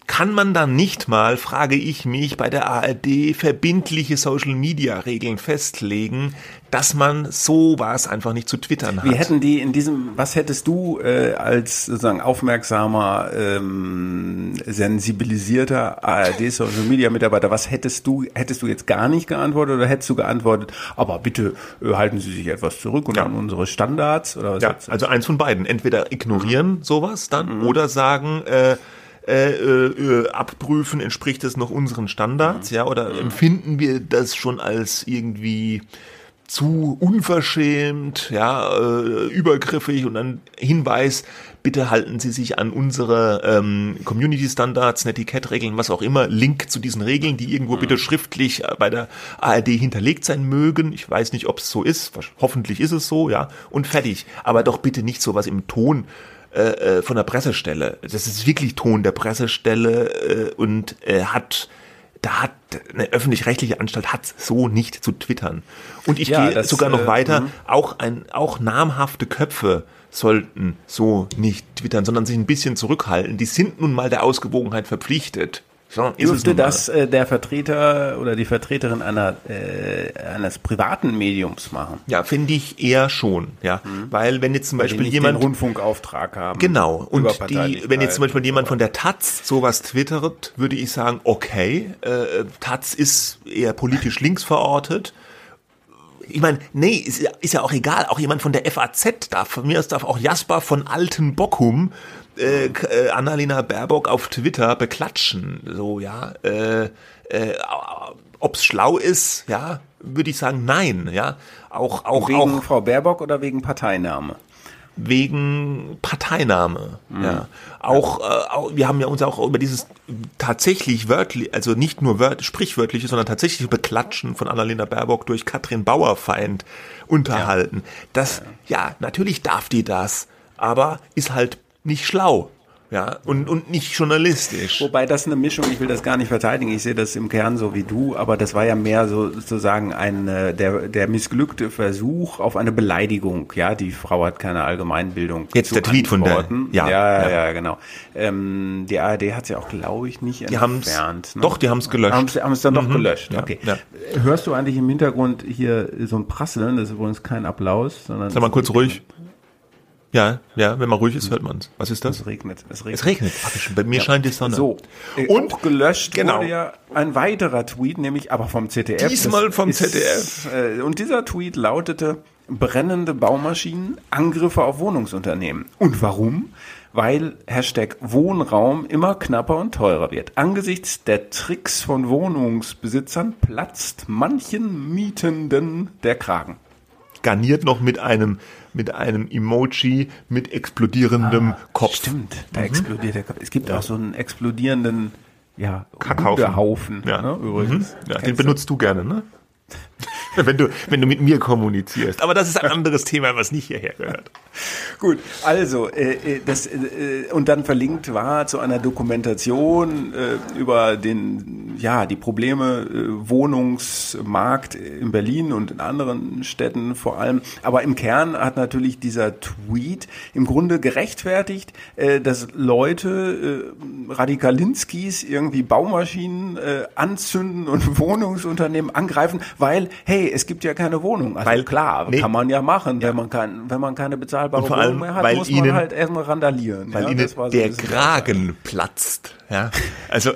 Kann man dann nicht mal, frage ich mich, bei der ARD verbindliche Social-Media-Regeln festlegen, dass man sowas einfach nicht zu twittern hat? Wie hätten die in diesem, was hättest du äh, als sozusagen aufmerksamer, ähm, sensibilisierter ARD-Social-Media-Mitarbeiter, was hättest du, hättest du jetzt gar nicht geantwortet oder hättest du geantwortet, aber bitte äh, halten Sie sich etwas zurück und ja. an unsere Standards? Oder was ja, also eins von beiden. Entweder ignorieren sowas dann mhm. oder sagen, äh, äh, äh, abprüfen, entspricht es noch unseren Standards, ja, oder empfinden wir das schon als irgendwie zu unverschämt, ja, äh, übergriffig und dann Hinweis, bitte halten Sie sich an unsere ähm, Community Standards, Netiquette-Regeln, was auch immer, Link zu diesen Regeln, die irgendwo mhm. bitte schriftlich bei der ARD hinterlegt sein mögen. Ich weiß nicht, ob es so ist, hoffentlich ist es so, ja, und fertig. Aber doch bitte nicht sowas im Ton äh, äh, von der Pressestelle. Das ist wirklich Ton der Pressestelle äh, und äh, hat da hat eine öffentlich-rechtliche Anstalt hat so nicht zu twittern. Und ich ja, gehe sogar noch äh, weiter, mh. auch ein auch namhafte Köpfe sollten so nicht twittern, sondern sich ein bisschen zurückhalten. Die sind nun mal der Ausgewogenheit verpflichtet. So, Dürfte das äh, der Vertreter oder die Vertreterin einer, äh, eines privaten Mediums machen? Ja, finde ich eher schon, ja. Mhm. Weil wenn jetzt zum Weil Beispiel jemand. Den Rundfunkauftrag haben. Genau. Und die, wenn jetzt zum Beispiel jemand von der Taz sowas twittert, würde ich sagen, okay, äh, Taz ist eher politisch links verortet ich meine, nee, ist, ist ja auch egal. Auch jemand von der FAZ darf, von mir aus darf auch Jasper von Alten Bockum äh, äh, Annalena Baerbock auf Twitter beklatschen. So, ja. Äh, äh, ob's schlau ist, ja, würde ich sagen, nein, ja. Auch, auch, wegen auch. Frau Baerbock oder wegen Parteinahme? wegen Parteinahme. Ja. Auch, äh, auch, wir haben ja uns auch über dieses tatsächlich wörtlich, also nicht nur wört, sprichwörtliche, sondern tatsächlich Beklatschen von Annalena Baerbock durch Katrin Bauerfeind unterhalten. Das, ja, natürlich darf die das, aber ist halt nicht schlau. Ja, und, und nicht journalistisch. Wobei das eine Mischung, ich will das gar nicht verteidigen, ich sehe das im Kern so wie du, aber das war ja mehr so sozusagen ein äh, der, der missglückte Versuch auf eine Beleidigung. Ja, die Frau hat keine Allgemeinbildung. Jetzt zu der Tweet von der- ja, ja, ja, ja. genau. Ähm, die ARD hat es ja auch, glaube ich, nicht Die haben's- entfernt. ne? doch, die haben's gelöscht. Haben sie- haben es dann doch gelöscht. ja, okay. ja. Hörst du eigentlich im Hintergrund hier so ein Prasseln? Das ist übrigens kein Applaus, sondern Sag mal kurz ruhig. Ja, ja, wenn man ruhig ist, hört man's. Was ist das? es regnet. Es regnet. Es regnet. Praktisch. Bei mir scheint die Sonne. So, Und- auch gelöscht genau. wurde ja ein weiterer Tweet, nämlich aber vom ZDF. Diesmal vom ist, ZDF. Äh, und dieser Tweet lautete, brennende Baumaschinen, Angriffe auf Wohnungsunternehmen. Und warum? Weil Hashtag Wohnraum immer knapper und teurer wird. Angesichts der Tricks von Wohnungsbesitzern platzt manchen Mietenden der Kragen. garniert noch mit einem mit einem Emoji mit explodierendem Kopf. Stimmt, da explodiert der Kopf. Es gibt auch so einen explodierenden ja, Kackhaufen. Haufen, Ja. ne, übrigens. Ja, den benutzt du gerne, ne? (laughs) wenn du wenn du mit mir kommunizierst. Aber das ist ein anderes Thema, was nicht hierher gehört. (laughs) Gut, also äh, äh, das äh, und dann verlinkt war zu einer Dokumentation äh, über den ja die Probleme äh, Wohnungsmarkt in Berlin und in anderen Städten vor allem. Aber im Kern hat natürlich dieser Tweet im Grunde gerechtfertigt, äh, dass Leute Radikalinskis irgendwie Baumaschinen anzünden und (laughs) Wohnungsunternehmen angreifen, weil hey es gibt ja keine Wohnung. Also Weil- klar nee. kann man ja machen, wenn man kein, wenn man keine bezahlbare vor Wohnung allem, mehr hat, weil muss ihnen- man halt erstmal randalieren. Weil ja, ihnen das so der Kragen platzt. Ja, (laughs) also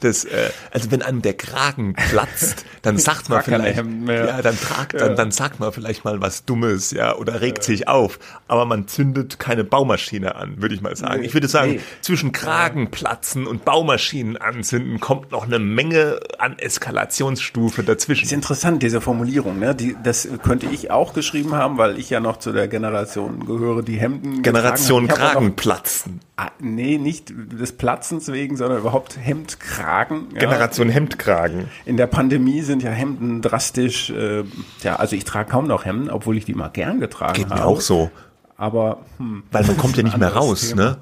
das, äh, also wenn einem der Kragen platzt, dann sagt man vielleicht, ja, dann tragt, dann, dann sagt man vielleicht mal was Dummes, ja, oder regt sich auf. Aber man zündet keine Baumaschine an, würde ich mal sagen. Nee, ich würde sagen, nee. zwischen Kragenplatzen und Baumaschinen anzünden kommt noch eine Menge an Eskalationsstufe ist dazwischen. interessant, diese Formulierung. Ne? Die, das könnte ich auch geschrieben haben, weil ich ja noch zu der Generation gehöre, die Hemden Generation auch noch- Kragenplatzen. Ah, nee, nicht des Platzens wegen, sondern überhaupt Hemdkragen. Ja. Generation Hemdkragen. In der Pandemie sind ja Hemden drastisch, äh, ja, also ich trage kaum noch Hemden, obwohl ich die mal gern getragen Geht habe. mir auch so. Aber hm, Weil man kommt ja nicht mehr raus, Thema. ne?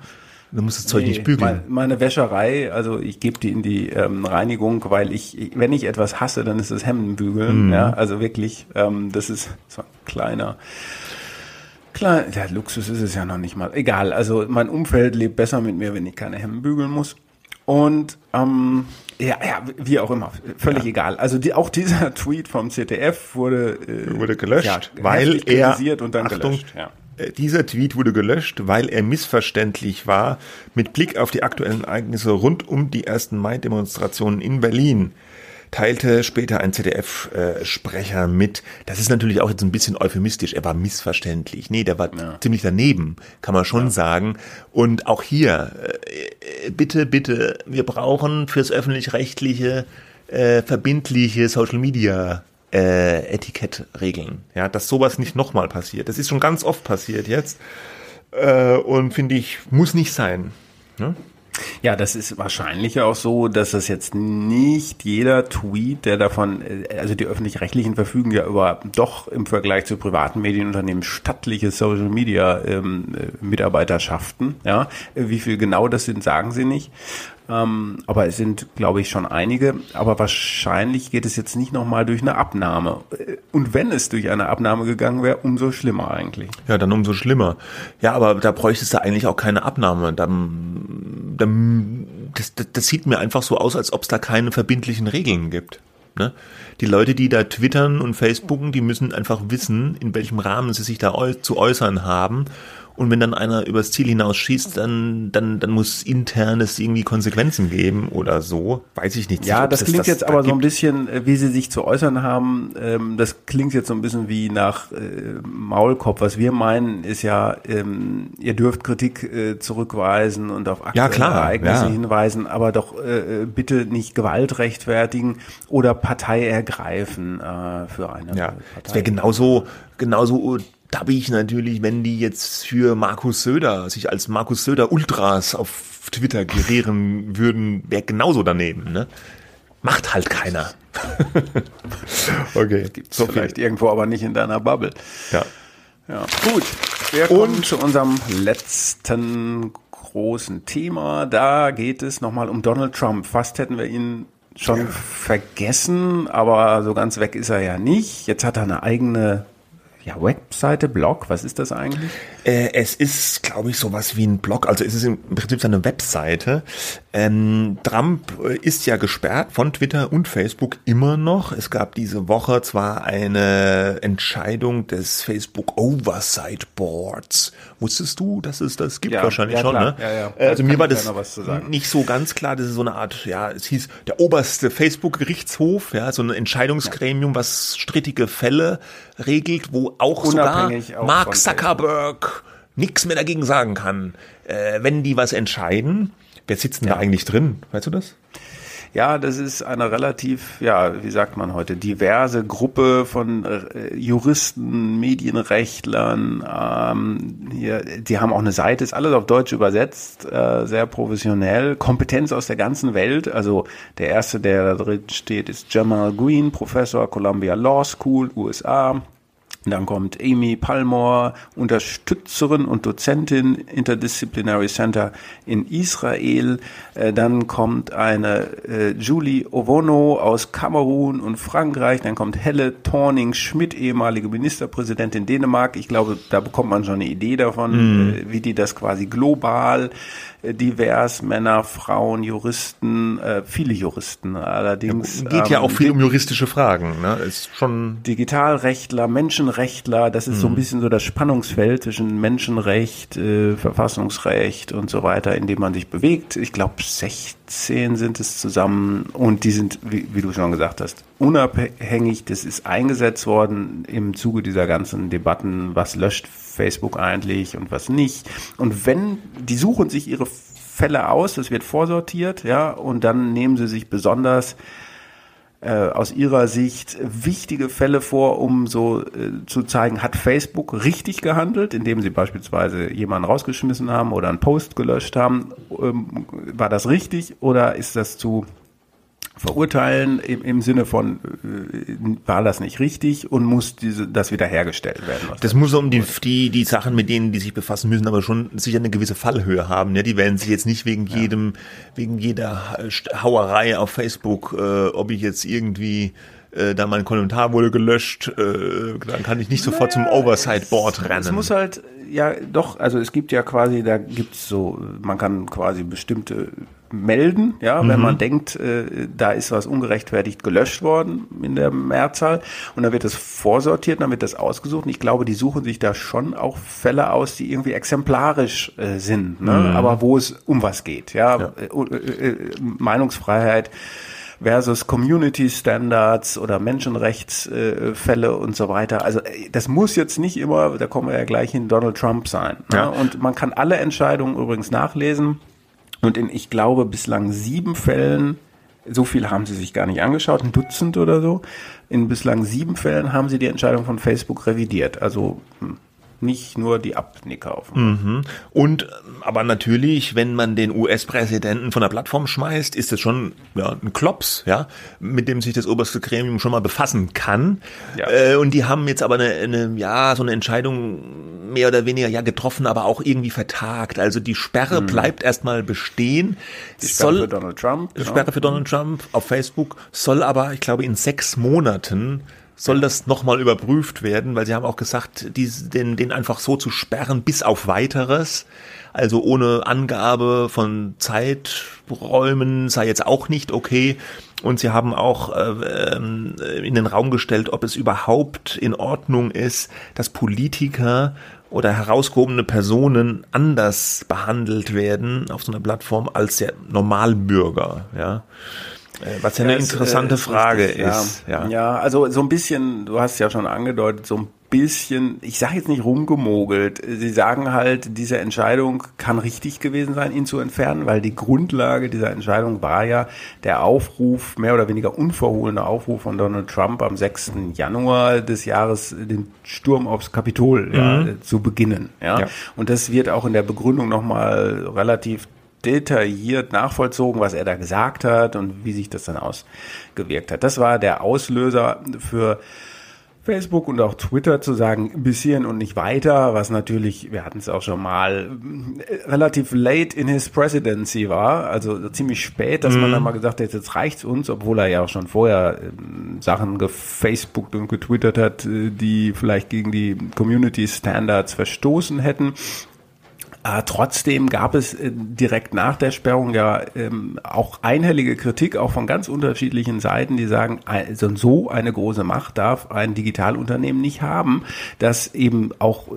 Du musst das Zeug Nee, nicht bügeln. Meine, meine Wäscherei, also ich gebe die in die ähm, Reinigung, weil ich, wenn ich etwas hasse, dann ist es Hemdenbügeln. Mhm. Ja, also wirklich, ähm, das ist so ein kleiner. Klar, ja, Luxus ist es ja noch nicht mal. Egal, also mein Umfeld lebt besser mit mir, wenn ich keine Hemden bügeln muss. Und ähm, ja, ja, wie auch immer, völlig egal. Also die, auch dieser (laughs) Tweet vom ZDF wurde, äh, wurde gelöscht, ja, weil er kritisiert und dann Achtung, gelöscht. Ja. Äh, dieser Tweet wurde gelöscht, weil er missverständlich war mit Blick auf die aktuellen Ereignisse rund um die ersten Mai-Demonstrationen in Berlin. Teilte später ein ZDF-Sprecher mit. Das ist natürlich auch jetzt ein bisschen euphemistisch. Er war missverständlich. Nee, der war ziemlich daneben, kann man schon sagen. Und auch hier, äh, bitte, bitte, wir brauchen fürs öffentlich-rechtliche äh, verbindliche Social Media äh, Etikettregeln. Ja, dass sowas nicht nochmal passiert. Das ist schon ganz oft passiert jetzt. Äh, und finde ich, muss nicht sein. Ne? Ja, das ist wahrscheinlich auch so, dass das jetzt nicht jeder Tweet, der davon, äh, also die öffentlich-rechtlichen verfügen ja über doch im Vergleich zu privaten Medienunternehmen stattliche Social Media ähm, äh, Mitarbeiterschaften. Ja, wie viel genau das sind, sagen sie nicht. Ähm, aber es sind, glaube ich, schon einige. Aber wahrscheinlich geht es jetzt nicht nochmal durch eine Abnahme. Äh, Und wenn es durch eine Abnahme gegangen wäre, umso schlimmer eigentlich. Ja, dann umso schlimmer. Ja, aber da bräuchtest du eigentlich auch keine Abnahme. Dann, dann, das, das, das sieht mir einfach so aus, als ob es da keine verbindlichen Regeln gibt. Ne? Die Leute, die da twittern und facebooken, die müssen einfach wissen, in welchem Rahmen sie sich da zu äußern haben. Und wenn dann einer übers Ziel hinaus schießt, dann, dann, dann muss intern es irgendwie Konsequenzen geben oder so. Weiß ich nicht. Ja, ob das klingt jetzt da aber so ein bisschen, äh, wie Sie sich zu äußern haben, ähm, das klingt jetzt so ein bisschen wie nach äh, Maulkorb. Was wir meinen, ist ja, ähm, ihr dürft Kritik äh, zurückweisen und auf aktuelle Ja, klar, Ereignisse ja. hinweisen, aber doch äh, bitte nicht Gewalt rechtfertigen oder Partei ergreifen äh, für eine Ja, Partei. es wäre genauso, genauso da bin ich natürlich, wenn die jetzt für Markus Söder, sich als Markus Söder Ultras auf Twitter gerieren würden, wäre genauso daneben, ne? Macht halt keiner. (laughs) okay. Gibt's so vielleicht viel. irgendwo, aber nicht in deiner Bubble. Ja. Ja, gut. Wir kommen Und zu unserem letzten großen Thema. Da geht es nochmal um Donald Trump. Fast hätten wir ihn schon ja. vergessen, aber so ganz weg ist er ja nicht. Jetzt hat er eine eigene ja, Webseite, Blog, was ist das eigentlich? Äh, es ist, glaube ich, sowas wie ein Blog. Also es ist im Prinzip seine Webseite. Ähm, Trump äh, ist ja gesperrt von Twitter und Facebook immer noch. Es gab diese Woche zwar eine Entscheidung des Facebook Oversight Boards. Wusstest du, dass es das gibt? Ja, Wahrscheinlich ja, schon, klar. ne? Ja, ja. Äh, also mir war das nicht so ganz klar. Das ist so eine Art, ja, es hieß der oberste Facebook-Gerichtshof, ja, so ein Entscheidungsgremium, was strittige Fälle regelt, wo auch Unabhängig sogar auch Mark Zuckerberg nichts mehr dagegen sagen kann. Äh, wenn die was entscheiden, wer sitzt denn ja. da eigentlich drin? Weißt du das? Ja, das ist eine relativ, ja, wie sagt man heute, diverse Gruppe von äh, Juristen, Medienrechtlern. Ähm, hier, die haben auch eine Seite, ist alles auf Deutsch übersetzt, äh, sehr professionell. Kompetenz aus der ganzen Welt. Also der erste, der da drin steht, ist Jamal Green, Professor Columbia Law School, USA. Dann kommt Amy Palmore, Unterstützerin und Dozentin Interdisciplinary Center in Israel. Äh, dann kommt eine äh, Julie Ovono aus Kamerun und Frankreich. Dann kommt Helle Thorning-Schmidt, ehemalige Ministerpräsidentin Dänemark. Ich glaube, da bekommt man schon eine Idee davon, mm. wie die das quasi global divers, Männer, Frauen, Juristen, äh, viele Juristen allerdings. Ja, geht ja auch ähm, viel um juristische Fragen, ne? Ist schon Digitalrechtler, Menschenrechtler, das ist mhm. so ein mhm. bisschen so das Spannungsfeld zwischen Menschenrecht, äh, Verfassungsrecht und so weiter, in dem man sich bewegt. Ich glaube 16 sind es zusammen und die sind, wie, wie du schon gesagt hast, unabhängig. Das ist eingesetzt worden im Zuge dieser ganzen Debatten, was löscht Facebook eigentlich und was nicht. Und wenn, die suchen sich ihre Fälle aus, das wird vorsortiert, ja, und dann nehmen sie sich besonders äh, aus ihrer Sicht wichtige Fälle vor, um so äh, zu zeigen, hat Facebook richtig gehandelt, indem sie beispielsweise jemanden rausgeschmissen haben oder einen Post gelöscht haben. Ähm, war das richtig oder ist das zu verurteilen im, im Sinne von, äh, war das nicht richtig und muss diese, das wiederhergestellt werden. Das muss um die, die, die Sachen, mit denen die sich befassen müssen, aber schon sicher eine gewisse Fallhöhe haben. Ne? Die werden sich jetzt nicht wegen ja. jedem, wegen jeder Hauerei auf Facebook, äh, ob ich jetzt irgendwie äh, da mein Kommentar wurde gelöscht, äh, dann kann ich nicht sofort naja, zum Oversight Board rennen. Es muss halt, ja, doch, also es gibt ja quasi, da gibt's so, man kann quasi bestimmte melden, ja, mhm. wenn man denkt, äh, da ist was ungerechtfertigt gelöscht worden in der Mehrzahl und dann wird das vorsortiert, dann wird das ausgesucht und ich glaube, die suchen sich da schon auch Fälle aus, die irgendwie exemplarisch äh, sind, ne? Mhm. aber wo es um was geht, ja, ja. Äh, äh, äh Meinungsfreiheit versus Community Standards oder Menschenrechtsfälle und so weiter. Also äh, das muss jetzt nicht immer, da kommen wir ja gleich hin, Donald Trump sein. Ne? Ja. Und man kann alle Entscheidungen übrigens nachlesen und in, ich glaube, bislang sieben Fällen, so viel haben sie sich gar nicht angeschaut, ein Dutzend oder so, in bislang sieben Fällen haben sie die Entscheidung von Facebook revidiert. Also hm, nicht nur die Abnicker auf. Mhm. Und aber natürlich, wenn man den US-Präsidenten von der Plattform schmeißt, ist das schon ja, ein Klops, ja, mit dem sich das oberste Gremium schon mal befassen kann. Ja. Äh, und die haben jetzt aber eine, eine, ja, so eine Entscheidung mehr oder weniger ja getroffen, aber auch irgendwie vertagt. Also die Sperre mhm. bleibt erstmal bestehen. Die Sperre soll, für Donald Trump. Genau. Sperre für Donald Trump auf Facebook soll aber, ich glaube, in sechs Monaten soll das nochmal überprüft werden, weil sie haben auch gesagt, die, den, den einfach so zu sperren bis auf weiteres, also ohne Angabe von Zeiträumen sei jetzt auch nicht okay. Und sie haben auch äh, ähm, in den Raum gestellt, ob es überhaupt in Ordnung ist, dass Politiker oder herausgehobene Personen anders behandelt werden auf so einer Plattform als der Normalbürger. Ja. Äh, was ja eine interessante ist, äh, Frage ist. Ja. ja. Ja. also so ein bisschen, du hast ja schon angedeutet, so ein bisschen, ich sage jetzt nicht rumgemogelt. Sie sagen halt, diese Entscheidung kann richtig gewesen sein, ihn zu entfernen, weil die Grundlage dieser Entscheidung war ja der Aufruf, mehr oder weniger unverhohlene Aufruf von Donald Trump am 6. Januar des Jahres, den Sturm aufs Kapitol mhm. ja, zu beginnen. Ja? ja? Und das wird auch in der Begründung nochmal relativ detailliert nachvollzogen, was er da gesagt hat und wie sich das dann ausgewirkt hat. Das war der Auslöser für Facebook und auch Twitter zu sagen, bis hierhin und nicht weiter, was natürlich, wir hatten es auch schon mal, äh, relativ late in his presidency war, also ziemlich spät, dass mm. man mhm. dann mal gesagt hat, jetzt reicht's uns, obwohl er ja auch schon vorher äh, Sachen gefacebookt und getwittert hat, äh, die vielleicht gegen die Community Standards verstoßen hätten. Äh, trotzdem gab es äh, direkt nach der Sperrung ja ähm, auch einhellige Kritik, auch von ganz unterschiedlichen Seiten, die sagen, also so eine große Macht darf ein Digitalunternehmen nicht haben, das eben auch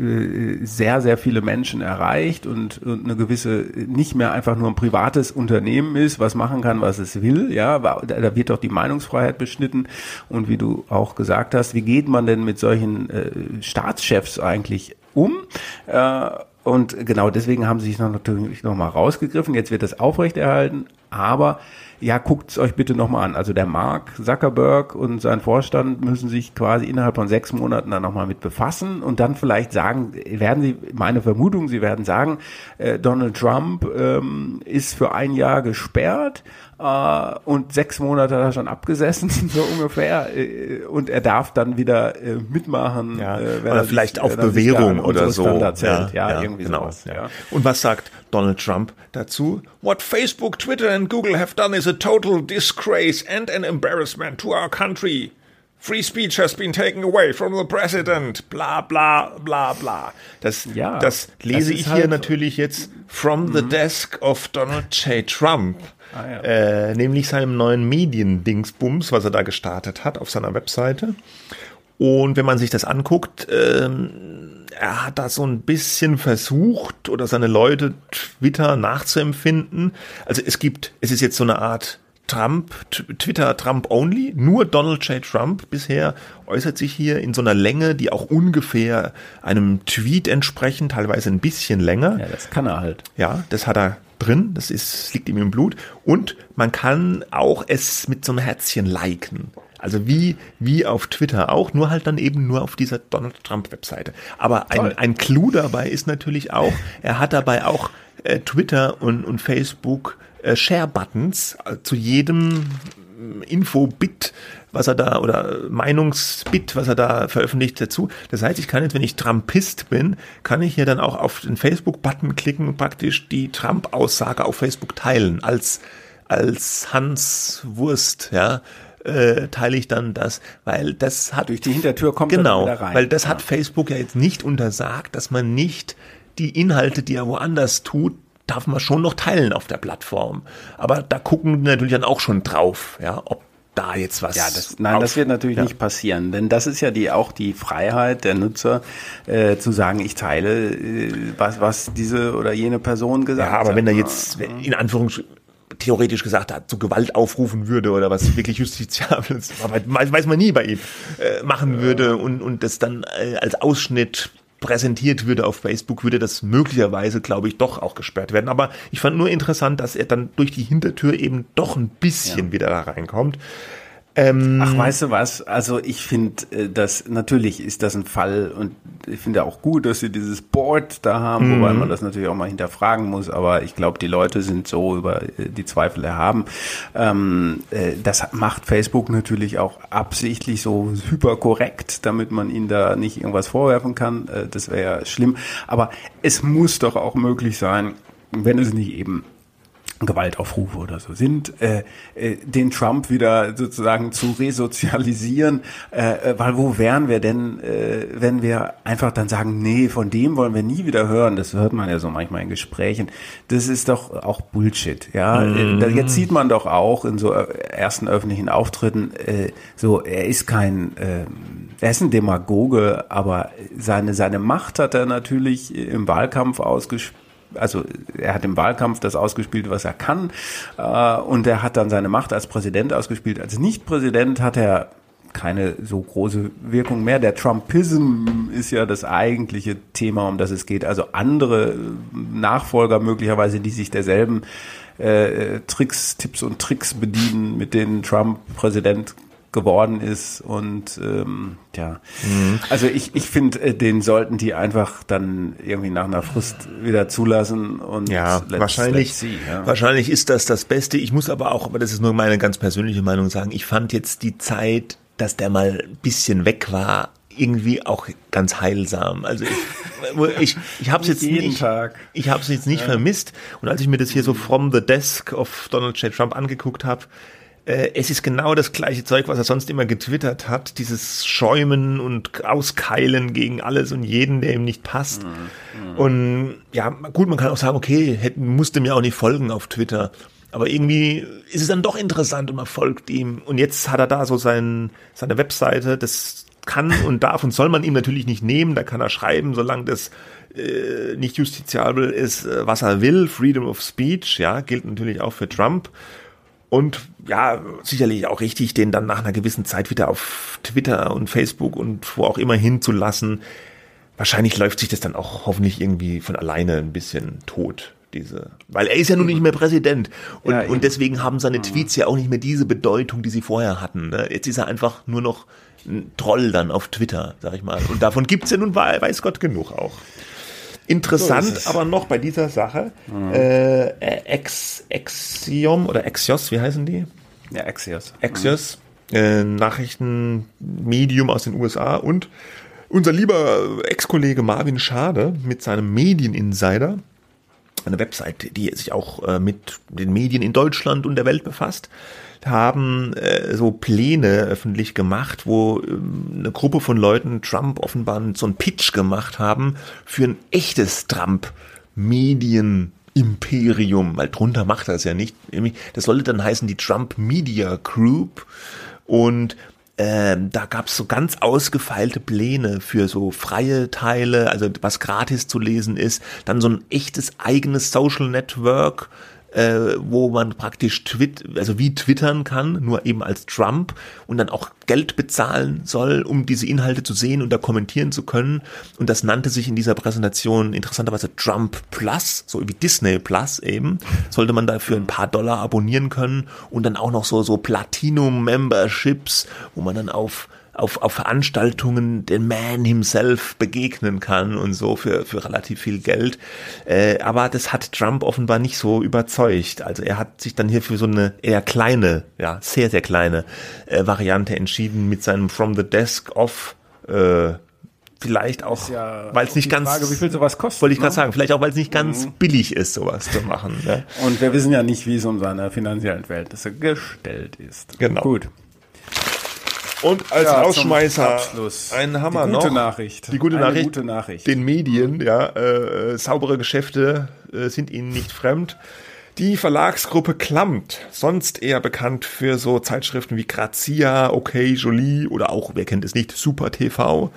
äh, äh, sehr, sehr viele Menschen erreicht und, und eine gewisse, nicht mehr einfach nur ein privates Unternehmen ist, was machen kann, was es will. Ja, da wird doch die Meinungsfreiheit beschnitten. Und wie du auch gesagt hast, wie geht man denn mit solchen äh, Staatschefs eigentlich um? Äh, und genau deswegen haben sie sich noch natürlich noch mal rausgegriffen. Jetzt wird das aufrechterhalten, aber ja, guckt's euch bitte nochmal an. Also der Mark Zuckerberg und sein Vorstand müssen sich quasi innerhalb von sechs Monaten dann nochmal mit befassen und dann vielleicht sagen, werden sie, meine Vermutung, sie werden sagen, äh, Donald Trump ähm, ist für ein Jahr gesperrt äh, und sechs Monate hat er schon abgesessen, (laughs) so ungefähr, äh, und er darf dann wieder äh, mitmachen. Ja, äh, oder vielleicht sich, auf Bewährung oder so. Ja, ja, ja, irgendwie genau. Sowas, ja. Und was sagt Donald Trump dazu? What Facebook, Twitter and Google have done is a total disgrace and an embarrassment to our country. Free speech has been taken away from the president. Bla bla bla bla. Das, ja, das lese das ich halt hier natürlich jetzt from the mhm. desk of Donald J. Trump. Ah, ja. äh, nämlich seinem neuen Mediendingsbums, was er da gestartet hat auf seiner Webseite. Und wenn man sich das anguckt, ähm, er hat da so ein bisschen versucht oder seine Leute Twitter nachzuempfinden. Also es gibt, es ist jetzt so eine Art Trump, Twitter Trump only, nur Donald J. Trump bisher äußert sich hier in so einer Länge, die auch ungefähr einem Tweet entsprechen, teilweise ein bisschen länger. Ja, das kann er halt. Ja, das hat er drin, das ist, liegt ihm im Blut. Und man kann auch es mit so einem Herzchen liken. Also wie, wie auf Twitter auch, nur halt dann eben nur auf dieser Donald Trump Webseite. Aber ein, ein Clou dabei ist natürlich auch, er hat dabei auch äh, Twitter und, und Facebook äh, Share-Buttons äh, zu jedem Info-Bit, was er da, oder Meinungsbit, was er da veröffentlicht dazu. Das heißt, ich kann jetzt, wenn ich Trumpist bin, kann ich hier dann auch auf den Facebook-Button klicken und praktisch die Trump-Aussage auf Facebook teilen, als, als Hans Wurst, ja äh, teile ich dann das, weil das hat durch die Hintertür kommt genau, rein. weil das ja. hat Facebook ja jetzt nicht untersagt, dass man nicht die Inhalte, die er woanders tut, darf man schon noch teilen auf der Plattform. Aber da gucken natürlich dann auch schon drauf, ja, ob da jetzt was. Ja, das, nein, auf, das wird natürlich ja. nicht passieren, denn das ist ja die auch die Freiheit der Nutzer äh, zu sagen, ich teile äh, was was diese oder jene Person gesagt hat. Ja, aber hat. wenn er jetzt in Anführungsstrichen theoretisch gesagt hat, zu Gewalt aufrufen würde oder was wirklich justiziables, (laughs) weiß, weiß man nie bei ihm, äh, machen würde und, und das dann äh, als Ausschnitt präsentiert würde auf Facebook, würde das möglicherweise, glaube ich, doch auch gesperrt werden. Aber ich fand nur interessant, dass er dann durch die Hintertür eben doch ein bisschen ja. wieder da reinkommt. Ähm, Ach, weißt du was? Also ich finde, äh, das natürlich ist das ein Fall und ich finde auch gut, dass sie dieses Board da haben, mhm. wobei man das natürlich auch mal hinterfragen muss. Aber ich glaube, die Leute sind so über äh, die Zweifel erhaben. Ähm, äh, das macht Facebook natürlich auch absichtlich so hyperkorrekt, damit man ihnen da nicht irgendwas vorwerfen kann. Das wäre ja schlimm. Aber es muss doch auch möglich sein, wenn es nicht eben Gewaltaufrufe oder so sind, äh, äh, den Trump wieder sozusagen zu resozialisieren, äh, äh, weil wo wären wir denn, äh, wenn wir einfach dann sagen, nee, von dem wollen wir nie wieder hören, das hört man ja so manchmal in Gesprächen, das ist doch auch Bullshit, ja, mhm. jetzt sieht man doch auch in so äh, ersten öffentlichen Auftritten, äh, so, er ist kein, äh, er ist ein Demagoge, aber seine, seine Macht hat er natürlich im Wahlkampf ausgespielt, also er hat im Wahlkampf das ausgespielt, was er kann, äh, und er hat dann seine Macht als Präsident ausgespielt. Als Nicht-Präsident hat er keine so große Wirkung mehr. Der Trumpism ist ja das eigentliche Thema, um das es geht. Also andere Nachfolger möglicherweise, die sich derselben äh, Tricks, Tipps und Tricks bedienen, mit denen Trump Präsident geworden ist und ähm, ja, mhm. also ich, ich finde, äh, den sollten die einfach dann irgendwie nach einer Frist wieder zulassen und ja, let's, wahrscheinlich, let's see, ja. wahrscheinlich ist das das Beste. Ich muss aber auch, aber das ist nur meine ganz persönliche Meinung sagen, ich fand jetzt die Zeit, dass der mal ein bisschen weg war, irgendwie auch ganz heilsam. Also ich, (laughs) ich, ich habe es jetzt jeden nicht, Tag. ich habe es jetzt nicht ja. vermisst. Und als ich mir das hier so from the desk of Donald J. Trump angeguckt habe, es ist genau das gleiche Zeug, was er sonst immer getwittert hat. Dieses Schäumen und Auskeilen gegen alles und jeden, der ihm nicht passt. Mhm. Und ja, gut, man kann auch sagen, okay, hätte, musste mir auch nicht folgen auf Twitter. Aber irgendwie ist es dann doch interessant und man folgt ihm. Und jetzt hat er da so sein, seine Webseite, das kann und darf und soll man ihm natürlich nicht nehmen. Da kann er schreiben, solange das äh, nicht justiziabel ist, äh, was er will. Freedom of Speech, ja, gilt natürlich auch für Trump. Und ja, sicherlich auch richtig, den dann nach einer gewissen Zeit wieder auf Twitter und Facebook und wo auch immer hinzulassen. Wahrscheinlich läuft sich das dann auch hoffentlich irgendwie von alleine ein bisschen tot. Diese, weil er ist ja nun nicht mehr Präsident und, ja, und deswegen haben seine Tweets ja auch nicht mehr diese Bedeutung, die sie vorher hatten. Ne? Jetzt ist er einfach nur noch ein Troll dann auf Twitter, sag ich mal. Und davon gibt's ja nun weiß Gott genug auch. Interessant so aber noch bei dieser Sache, mhm. äh, Ex, Exiom oder Exios, wie heißen die? Ja, Axios. Axios, mhm. äh, Nachrichtenmedium aus den USA und unser lieber Ex-Kollege Marvin Schade mit seinem Medieninsider, eine Website, die sich auch äh, mit den Medien in Deutschland und der Welt befasst, haben äh, so Pläne öffentlich gemacht, wo ähm, eine Gruppe von Leuten Trump offenbar so einen Pitch gemacht haben für ein echtes Trump-Medien. Imperium, weil drunter macht er ja nicht. Das sollte dann heißen die Trump Media Group. Und ähm, da gab es so ganz ausgefeilte Pläne für so freie Teile, also was gratis zu lesen ist, dann so ein echtes eigenes Social Network, äh, wo man praktisch twit also wie twittern kann, nur eben als Trump und dann auch Geld bezahlen soll, um diese Inhalte zu sehen und da kommentieren zu können. Und das nannte sich in dieser Präsentation interessanterweise Trump Plus, so wie Disney Plus eben. Sollte man dafür ein paar Dollar abonnieren können und dann auch noch so, so Platinum Memberships, wo man dann auf auf, auf Veranstaltungen den Man himself begegnen kann und so für, für relativ viel Geld. Äh, aber das hat Trump offenbar nicht so überzeugt. Also er hat sich dann hier für so eine eher kleine, ja, sehr, sehr kleine äh, Variante entschieden mit seinem From the Desk Off äh, vielleicht auch, ja weil es nicht ganz, Frage, wie viel sowas kostet. Wollte ich ne? gerade sagen, vielleicht auch, weil es nicht ganz mhm. billig ist, sowas zu machen. Ne? Und wir wissen ja nicht, wie es um seine finanziellen Verhältnisse gestellt ist. Genau. Gut. Und als ja, Rausschmeißer ein Hammer die gute noch. Nachricht. Die gute eine Nachricht. Gute Nachricht. Den Medien, ja, äh, saubere Geschäfte äh, sind ihnen nicht fremd. Die Verlagsgruppe Klamt, sonst eher bekannt für so Zeitschriften wie Grazia, OK, Jolie oder auch, wer kennt es nicht, Super TV,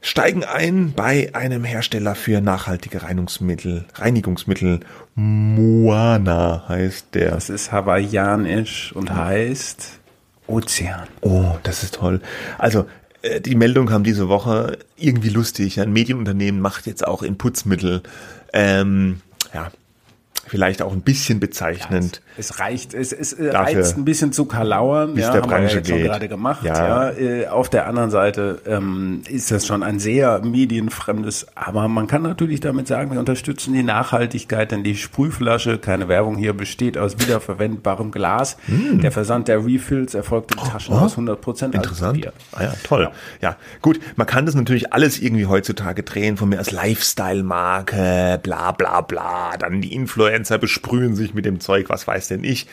steigen ein bei einem Hersteller für nachhaltige Reinigungsmittel. Reinigungsmittel Moana heißt der. Das ist hawaiianisch und heißt Ozean. Oh, das ist toll. Also äh, die Meldung kam diese Woche irgendwie lustig. Ein Medienunternehmen macht jetzt auch in Putzmittel ähm, ja, vielleicht auch ein bisschen bezeichnend. Ja, es, es, reicht, es, es äh, reizt ein bisschen zu kalauern, ja, der haben Branche wir ja jetzt geht. gerade gemacht. Ja. ja. Äh, auf der anderen Seite ähm, ist das schon ein sehr medienfremdes, aber man kann natürlich damit sagen, wir unterstützen die Nachhaltigkeit, denn die Sprühflasche, keine Werbung hier, besteht aus wiederverwendbarem Glas. Mm. Der Versand der Refills erfolgt in Taschen oh, aus 100 Prozent Interessant. Ah ja, toll. Ja. ja, gut, man kann das natürlich alles irgendwie heutzutage drehen, von mir als Lifestyle-Marke, bla bla bla, dann die Influencer Influencer besprühen sich mit dem Zeug, was weiß denn ich.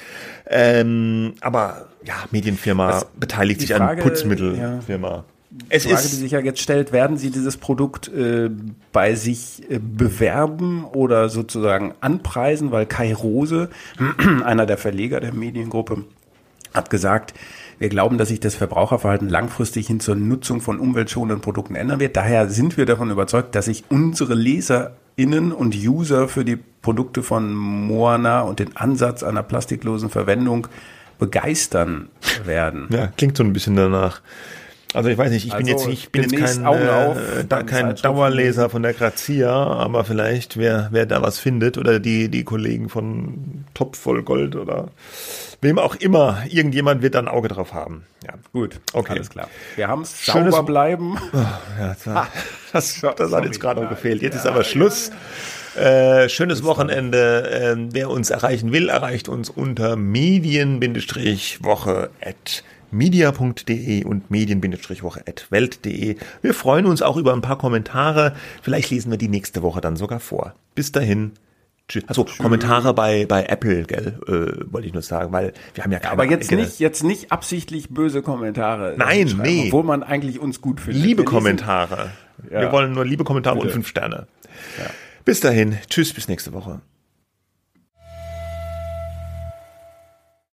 Ähm, aber ja, Medienfirma das, beteiligt sich Frage, an Putzmittelfirma. Ja. Es die Frage, ist, die sich ja jetzt stellt, werden Sie dieses Produkt äh, bei sich äh, bewerben oder sozusagen anpreisen, weil Kai Rose, (clears throat) einer der Verleger der Mediengruppe, hat gesagt, wir glauben, dass sich das Verbraucherverhalten langfristig hin zur Nutzung von umweltschonenden Produkten ändern wird. Daher sind wir davon überzeugt, dass sich unsere LeserInnen und User für die Produkte von Moana und den Ansatz einer plastiklosen Verwendung begeistern werden. Ja, klingt so ein bisschen danach. Also ich weiß nicht, ich bin Also jetzt nicht, ich bin jetzt kein, äh, da, kein Dauerleser von der Grazia, aber vielleicht wer, wer da was findet oder die, die Kollegen von Topf voll Gold oder wem auch immer, irgendjemand wird da ein Auge drauf haben. Ja, Gut, Okay. alles klar. Wir haben es Schönes- sauber bleiben. (laughs) ja das, war, das, das hat jetzt gerade noch gefehlt. Jetzt ist aber Schluss. Äh, schönes Wochenende. Ähm, wer uns erreichen will, erreicht uns unter medien-woche at media.de und medien-woche at welt.de. Wir freuen uns auch über ein paar Kommentare. Vielleicht lesen wir die nächste Woche dann sogar vor. Bis dahin. Tschüss. Also Kommentare bei, bei Apple, gell, äh, wollte ich nur sagen, weil wir haben ja keine Aber jetzt eigene- nicht, jetzt nicht absichtlich böse Kommentare. Nein, nee. Obwohl man eigentlich uns gut findet. Liebe Wir lesen- Kommentare. Ja. Wir wollen nur liebe Kommentare und Bitte. fünf Sterne. Bis dahin. Tschüss, bis nächste Woche.